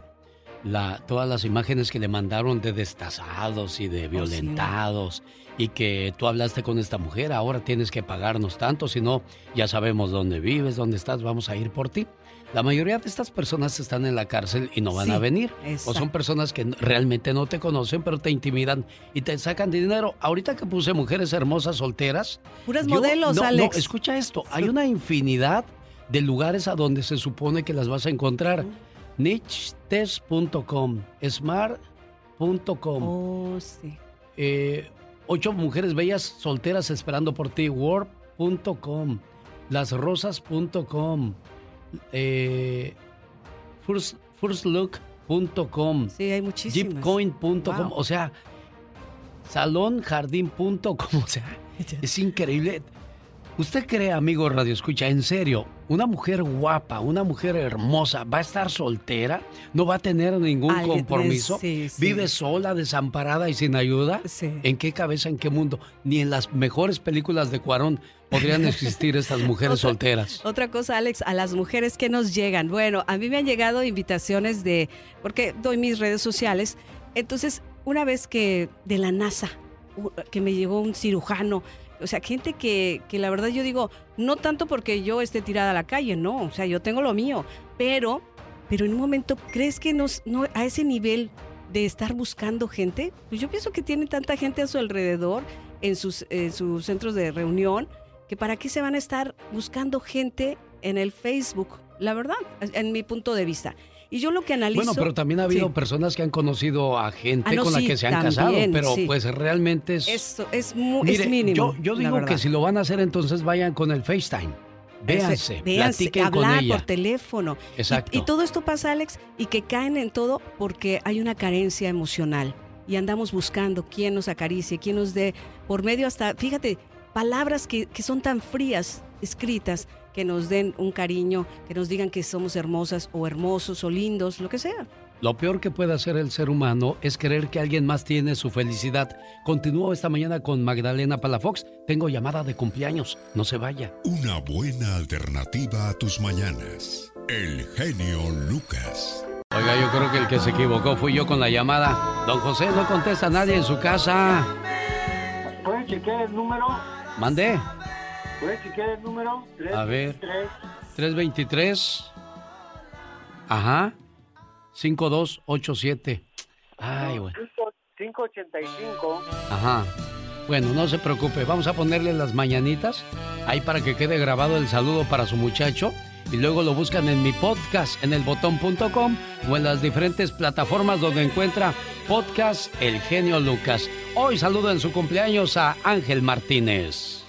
la, todas las imágenes que le mandaron de destazados y de oh, violentados y que tú hablaste con esta mujer, ahora tienes que pagarnos tanto, si no, ya sabemos dónde vives, dónde estás, vamos a ir por ti. La mayoría de estas personas están en la cárcel y no van a venir. O son personas que realmente no te conocen, pero te intimidan y te sacan dinero. Ahorita que puse mujeres hermosas solteras. Puras modelos, no, Alex. No, escucha esto. Hay una infinidad de lugares a donde se supone que las vas a encontrar. Nichtest.com, smart.com. Oh, sí. Eh, ocho mujeres bellas solteras esperando por ti. Word.com, lasrosas.com eh, first, firstlook.com. Sí, hay. Jeepcoin.com, o sea, salonjardín.com, o sea, es increíble. ¿Usted cree, amigo Radio Escucha, en serio, una mujer guapa, una mujer hermosa, va a estar soltera? ¿No va a tener ningún compromiso? ¿Vive sola, desamparada y sin ayuda? ¿En qué cabeza, en qué mundo? Ni en las mejores películas de Cuarón podrían existir estas mujeres solteras. Otra cosa, Alex, a las mujeres que nos llegan. Bueno, a mí me han llegado invitaciones de, porque doy mis redes sociales. Entonces, una vez que de la NASA, que me llegó un cirujano o sea, gente que, que la verdad yo digo, no tanto porque yo esté tirada a la calle, no, o sea, yo tengo lo mío, pero, pero en un momento, ¿crees que nos, no, a ese nivel de estar buscando gente? Pues yo pienso que tiene tanta gente a su alrededor, en sus, en sus centros de reunión, que para qué se van a estar buscando gente en el Facebook, la verdad, en mi punto de vista. Y yo lo que analizo... Bueno, pero también ha habido personas que han conocido a gente ah, con la que se han casado, pero pues realmente es... Eso es, muy, mínimo. Yo, digo que si lo van a hacer, entonces vayan con el FaceTime. Véanse, véanse hablar por teléfono. Exacto. Y, todo esto pasa, Alex, y que caen en todo porque hay una carencia emocional. Y andamos buscando quién nos acaricie, quién nos dé, por medio hasta, fíjate, palabras que, que son tan frías escritas que nos den un cariño, que nos digan que somos hermosas o hermosos o lindos, lo que sea. Lo peor que puede hacer el ser humano es creer que alguien más tiene su felicidad. Continúo esta mañana con Magdalena Palafox. Tengo llamada de cumpleaños. No se vaya. Una buena alternativa a tus mañanas. El genio Lucas. Oiga, yo creo que el que se equivocó fui yo con la llamada. Don José no contesta a nadie en su casa. ¿Puede chequear el número? Mandé. ¿Puedes chequear el número? 323. A ver. 323. Ajá. 5287. Ay, bueno. 585. Ajá. Bueno, no se preocupe. Vamos a ponerle las mañanitas ahí para que quede grabado el saludo para su muchacho y luego lo buscan en mi podcast en elbotón.com o en las diferentes plataformas donde encuentra podcast El Genio Lucas. Hoy saludo en su cumpleaños a Ángel Martínez.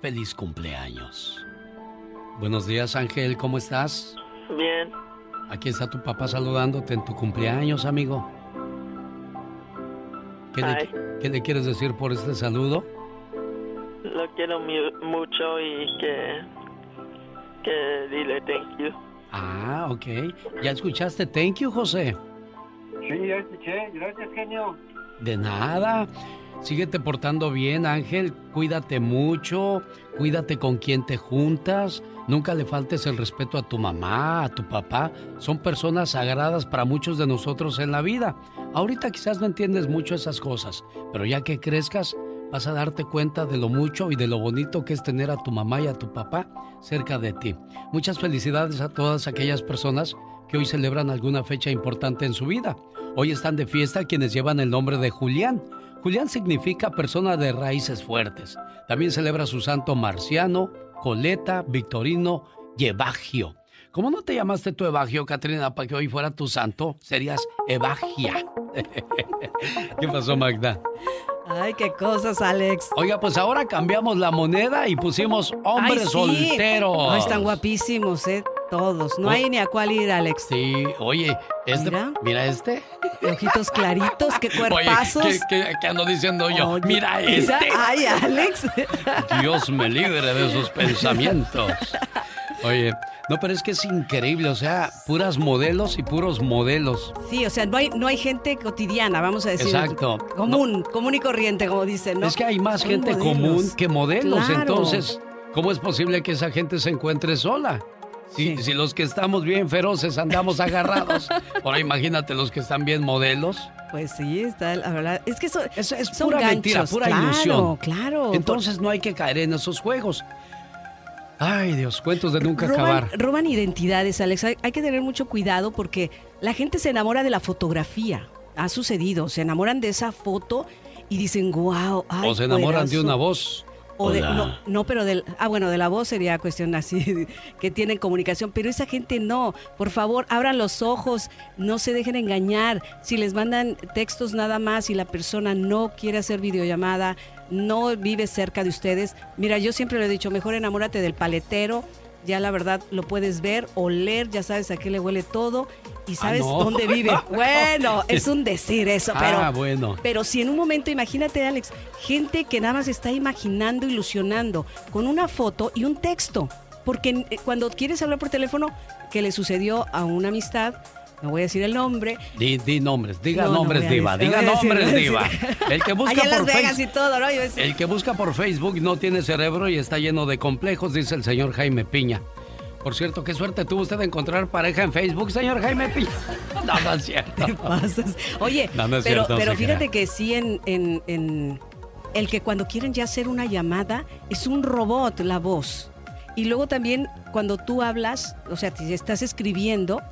Feliz cumpleaños. Buenos días Ángel, ¿cómo estás? Bien. Aquí está tu papá saludándote en tu cumpleaños, amigo. ¿Qué, le, ¿qué le quieres decir por este saludo? lo quiero mucho y que, que dile thank you. Ah, ok. ¿Ya escuchaste thank you, José? Sí, ya escuché. Gracias, genio. De nada. Síguete portando bien, Ángel. Cuídate mucho. Cuídate con quien te juntas. Nunca le faltes el respeto a tu mamá, a tu papá. Son personas sagradas para muchos de nosotros en la vida. Ahorita quizás no entiendes mucho esas cosas, pero ya que crezcas, vas a darte cuenta de lo mucho y de lo bonito que es tener a tu mamá y a tu papá cerca de ti. Muchas felicidades a todas aquellas personas que hoy celebran alguna fecha importante en su vida. Hoy están de fiesta quienes llevan el nombre de Julián. Julián significa persona de raíces fuertes. También celebra su santo Marciano, Coleta, Victorino y Evagio. ¿Cómo no te llamaste tu Evagio, Catrina, para que hoy fuera tu santo? Serías Evagia. ¿Qué pasó, Magda? Ay, qué cosas, Alex. Oiga, pues ahora cambiamos la moneda y pusimos hombre soltero. están guapísimos, ¿eh? Todos. No hay ni a cuál ir, Alex. Sí, oye, este, mira, este. ojitos claritos, qué cuerpazos. Oye, ¿qué, qué, ando diciendo yo? mira este. ay, Alex. Dios me libre de esos pensamientos. Oye, no, pero es que es increíble, o sea, puras modelos y puros modelos. Sí, o sea, no hay, no hay gente cotidiana, vamos a decir. Exacto. Común, común y corriente, como dicen, ¿no? Es que hay más gente común que modelos, entonces, ¿cómo es posible que esa gente se encuentre sola? Si, si los que estamos bien feroces andamos agarrados, ahora imagínate los que están bien modelos. Pues sí, está, la verdad. Es que eso, es, es pura mentira, pura ilusión. Claro, Entonces no hay que caer en esos juegos. Ay, Dios, cuentos de nunca acabar. Roban identidades, Alex. Hay, que tener mucho cuidado porque la gente se enamora de la fotografía. Ha sucedido, se enamoran de esa foto y dicen, wow. o se enamoran de una voz. O de, no, no, pero del. Ah, bueno, de la voz sería cuestión así, que tienen comunicación. Pero esa gente no. Por favor, abran los ojos, no se dejen engañar. Si les mandan textos nada más y la persona no quiere hacer videollamada, no vive cerca de ustedes. Mira, yo siempre le he dicho, mejor enamórate del paletero, ya la verdad lo puedes ver, oler, ya sabes a qué le huele todo y ah, sabes dónde vive. Bueno, es un decir eso, ah, pero, bueno. pero si en un momento, imagínate Alex, gente que nada más está imaginando, ilusionando con una foto y un texto, porque eh, cuando quieres hablar por teléfono, que le sucedió a una amistad, no voy a decir el nombre. Di, nombres, diga nombres, Diva. diga nombres, Diva. El que busca por Facebook. El que busca por Facebook no tiene cerebro y está lleno de complejos, dice el señor Jaime Piña. Por cierto, qué suerte tuvo usted de encontrar pareja en Facebook, señor Jaime Piña. No, no es cierto. Oye, pero, pero fíjate que sí en, en, en el que cuando quieren ya hacer una llamada es un robot la voz. Y luego también cuando tú hablas, o sea, si estás escribiendo,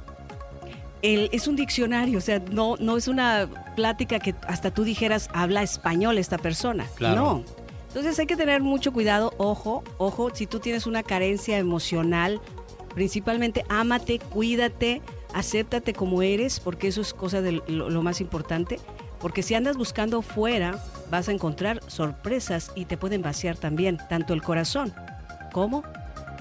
es un diccionario, o sea, no, no es una plática que hasta tú dijeras habla español esta persona. No. Entonces hay que tener mucho cuidado, ojo, ojo, si tú tienes una carencia emocional, principalmente ámate, cuídate, acéptate como eres, porque eso es cosa de lo, lo más importante. Porque si andas buscando fuera, vas a encontrar sorpresas y te pueden vaciar también tanto el corazón como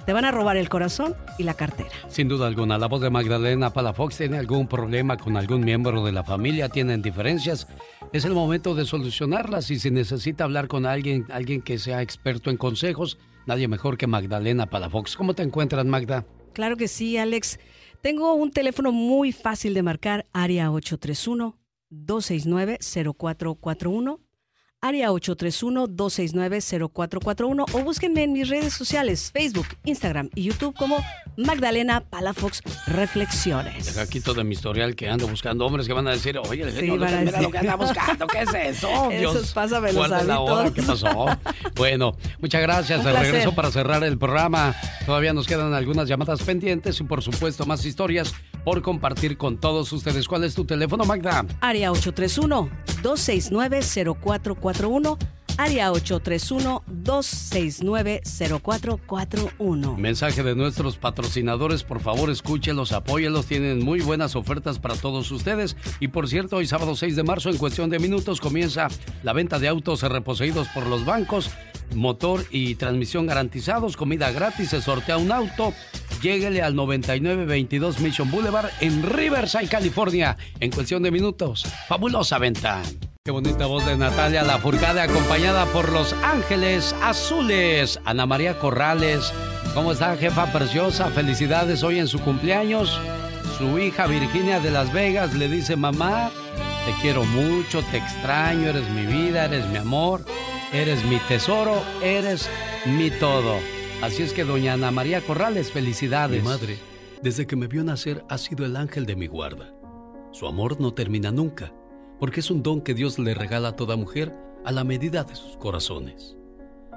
te van a robar el corazón y la cartera. Sin duda alguna, la voz de Magdalena Palafox tiene algún problema con algún miembro de la familia, tienen diferencias. Es el momento de solucionarlas y si necesita hablar con alguien, alguien que sea experto en consejos, nadie mejor que Magdalena Palafox. ¿Cómo te encuentras, Magda? Claro que sí, Alex. Tengo un teléfono muy fácil de marcar, área 831 269 0441 área 831-269-0441 o búsquenme en mis redes sociales, Facebook, Instagram y YouTube como Magdalena Palafox Reflexiones. Aquí todo mi historial que ando buscando hombres que van a decir, oye, el Sí, genio Lucas, mira lo que anda buscando, ¿qué es eso? Dios, pásamelos ¿cuál es la hora? ¿Qué pasó? Bueno, muchas gracias. De regreso para cerrar el programa. Todavía nos quedan algunas llamadas pendientes y por supuesto más historias por compartir con todos ustedes. ¿Cuál es tu teléfono, Magda? Área 831-269-0441. Área 831-269-0441. Mensaje de nuestros patrocinadores, por favor escúchelos, apóyelos, tienen muy buenas ofertas para todos ustedes. Y por cierto, hoy sábado 6 de marzo, en cuestión de minutos, comienza la venta de autos reposeídos por los bancos, motor y transmisión garantizados, comida gratis, se sortea un auto. Lléguele al 9922 Mission Boulevard en Riverside, California, en cuestión de minutos. Fabulosa venta. Qué bonita voz de Natalia Lafourcade acompañada por Los Ángeles Azules. Ana María Corrales. ¿Cómo está, jefa preciosa? Felicidades hoy en su cumpleaños. Su hija Virginia de Las Vegas le dice, mamá, te quiero mucho, te extraño, eres mi vida, eres mi amor, eres mi tesoro, eres mi todo. Así es que doña Ana María Corrales, felicidades. Mi madre, desde que me vio nacer, ha sido el ángel de mi guarda. Su amor no termina nunca, porque es un don que Dios le regala a toda mujer a la medida de sus corazones.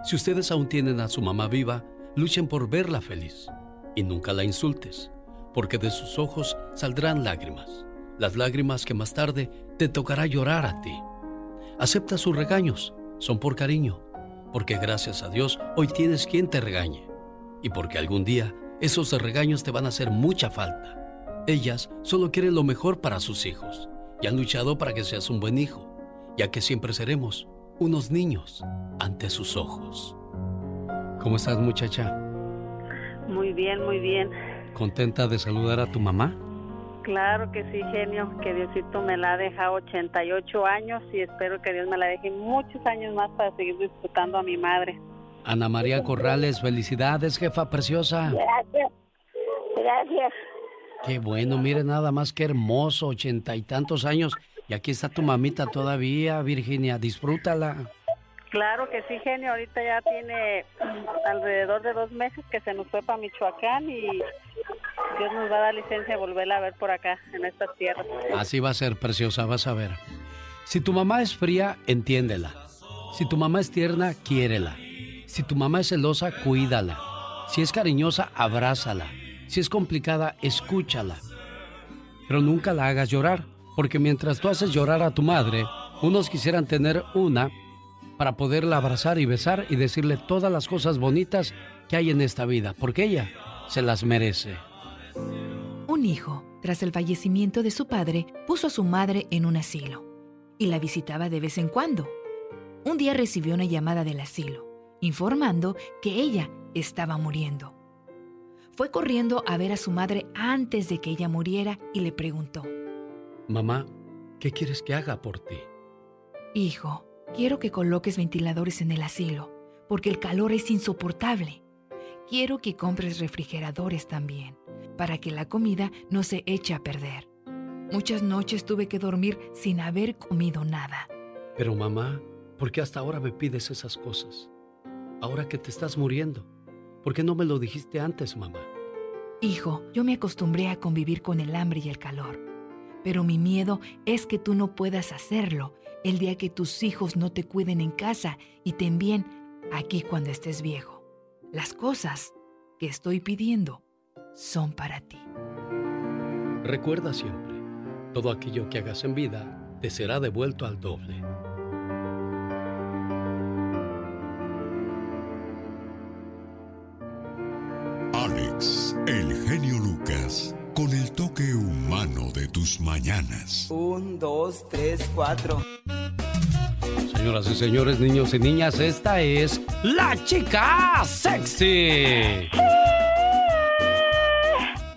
Si ustedes aún tienen a su mamá viva, luchen por verla feliz y nunca la insultes, porque de sus ojos saldrán lágrimas, las lágrimas que más tarde te tocará llorar a ti. Acepta sus regaños, son por cariño, porque gracias a Dios hoy tienes quien te regañe y porque algún día esos regaños te van a hacer mucha falta. Ellas solo quieren lo mejor para sus hijos y han luchado para que seas un buen hijo, ya que siempre seremos unos niños ante sus ojos. ¿Cómo estás, muchacha? Muy bien, muy bien. ¿Contenta de saludar a tu mamá? Claro que sí, genio, que Diosito me la ha dejado 88 años y espero que Dios me la deje muchos años más para seguir disfrutando a mi madre. Ana María Corrales, felicidades, jefa preciosa. Gracias. Gracias. Qué bueno, mire nada más que hermoso, ochenta y tantos años. Y aquí está tu mamita todavía, Virginia, disfrútala. Claro que sí, genio. Ahorita ya tiene alrededor de dos meses que se nos fue para Michoacán y Dios nos va a dar licencia de volverla a ver por acá, en estas tierras. Así va a ser, preciosa, vas a ver. Si tu mamá es fría, entiéndela. Si tu mamá es tierna, quiérela. Si tu mamá es celosa, cuídala. Si es cariñosa, abrázala. Si es complicada, escúchala. Pero nunca la hagas llorar, porque mientras tú haces llorar a tu madre, unos quisieran tener una para poderla abrazar y besar y decirle todas las cosas bonitas que hay en esta vida, porque ella se las merece. Un hijo, tras el fallecimiento de su padre, puso a su madre en un asilo y la visitaba de vez en cuando. Un día recibió una llamada del asilo, informando que ella estaba muriendo. Fue corriendo a ver a su madre antes de que ella muriera y le preguntó, Mamá, ¿qué quieres que haga por ti? Hijo, quiero que coloques ventiladores en el asilo, porque el calor es insoportable. Quiero que compres refrigeradores también, para que la comida no se eche a perder. Muchas noches tuve que dormir sin haber comido nada. Pero mamá, ¿por qué hasta ahora me pides esas cosas? Ahora que te estás muriendo, ¿por qué no me lo dijiste antes, mamá? Hijo, yo me acostumbré a convivir con el hambre y el calor, pero mi miedo es que tú no puedas hacerlo el día que tus hijos no te cuiden en casa y te envíen aquí cuando estés viejo. Las cosas que estoy pidiendo son para ti. Recuerda siempre, todo aquello que hagas en vida te será devuelto al doble. El genio Lucas, con el toque humano de tus mañanas. Un, dos, tres, cuatro. Señoras y señores, niños y niñas, esta es la chica sexy.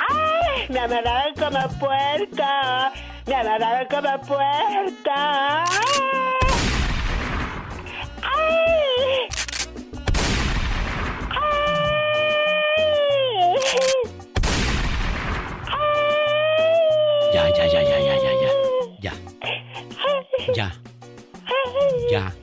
¡Ay! Me amarraron como puerca. Me amarraron como puerca. ¡Ay! Ya, ya, ya, ya, ya, ya, ya. Ya. Ya.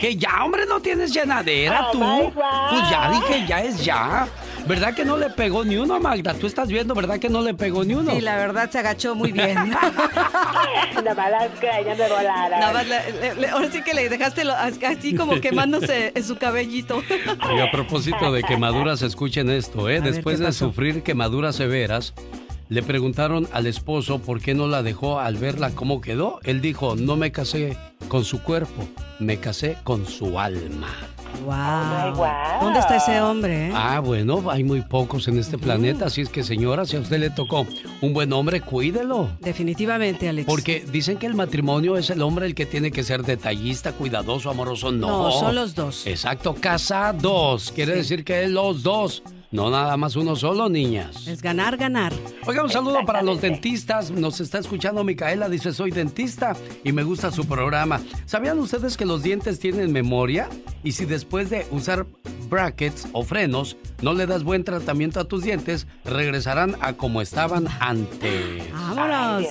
Que ya, hombre, no tienes llenadera Oh, tú. Pues ya dije, ya es ya. ¿Verdad que no le pegó ni uno, Magda? Tú estás viendo, ¿verdad que no le pegó ni uno? Sí, la verdad se agachó muy bien. Nada más las greñas me volaron. Nada más le- le- le- ahora sí que le dejaste lo- así como quemándose en su cabellito. Y a propósito de quemaduras, escuchen esto, ¿eh? Después ¿qué de sufrir quemaduras severas, le preguntaron al esposo por qué no la dejó al verla cómo quedó. Él dijo, no me casé con su cuerpo, me casé con su alma. Wow. ¿Dónde está ese hombre? eh? Ah, bueno, hay muy pocos en este planeta, así es que señora, si a usted le tocó un buen hombre, cuídelo. Definitivamente, Alex. Porque dicen que el matrimonio es el hombre el que tiene que ser detallista, cuidadoso, amoroso. No, No, son los dos. Exacto, casados. Quiere decir que es los dos. No nada más uno solo, niñas. Es ganar, ganar. Oiga, un saludo para los dentistas. Nos está escuchando Micaela, dice soy dentista y me gusta su programa. ¿Sabían ustedes que los dientes tienen memoria? Y si después de usar brackets o frenos no le das buen tratamiento a tus dientes, regresarán a como estaban antes. Vámonos.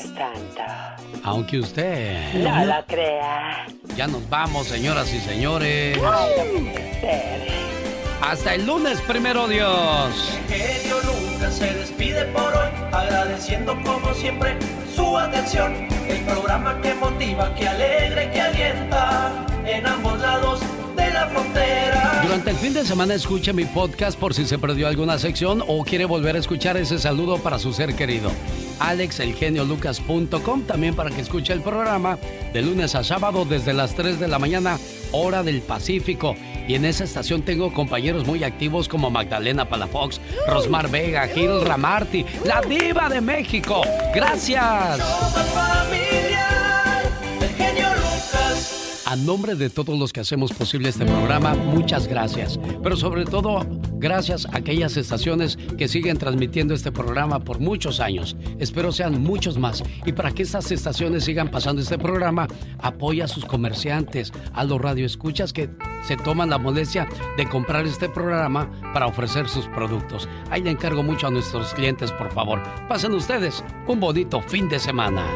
Aunque usted... No lo crea. Ya nos vamos, señoras y señores. Ay, no. Hasta el lunes, primero Dios. genio Lucas se despide por hoy, agradeciendo como siempre su atención. El programa que motiva, que alegra y que alienta en ambos lados de la frontera. Durante el fin de semana escuche mi podcast por si se perdió alguna sección o quiere volver a escuchar ese saludo para su ser querido. alexelgeniolucas.com también para que escuche el programa de lunes a sábado desde las 3 de la mañana, hora del Pacífico. Y en esa estación tengo compañeros muy activos como Magdalena Palafox, Rosmar Vega, Gil Ramarty, la diva de México. Gracias. El genio. A nombre de todos los que hacemos posible este programa, muchas gracias. Pero sobre todo, gracias a aquellas estaciones que siguen transmitiendo este programa por muchos años. Espero sean muchos más. Y para que estas estaciones sigan pasando este programa, apoya a sus comerciantes, a los radioescuchas que se toman la molestia de comprar este programa para ofrecer sus productos. Ahí le encargo mucho a nuestros clientes, por favor. Pasen ustedes un bonito fin de semana.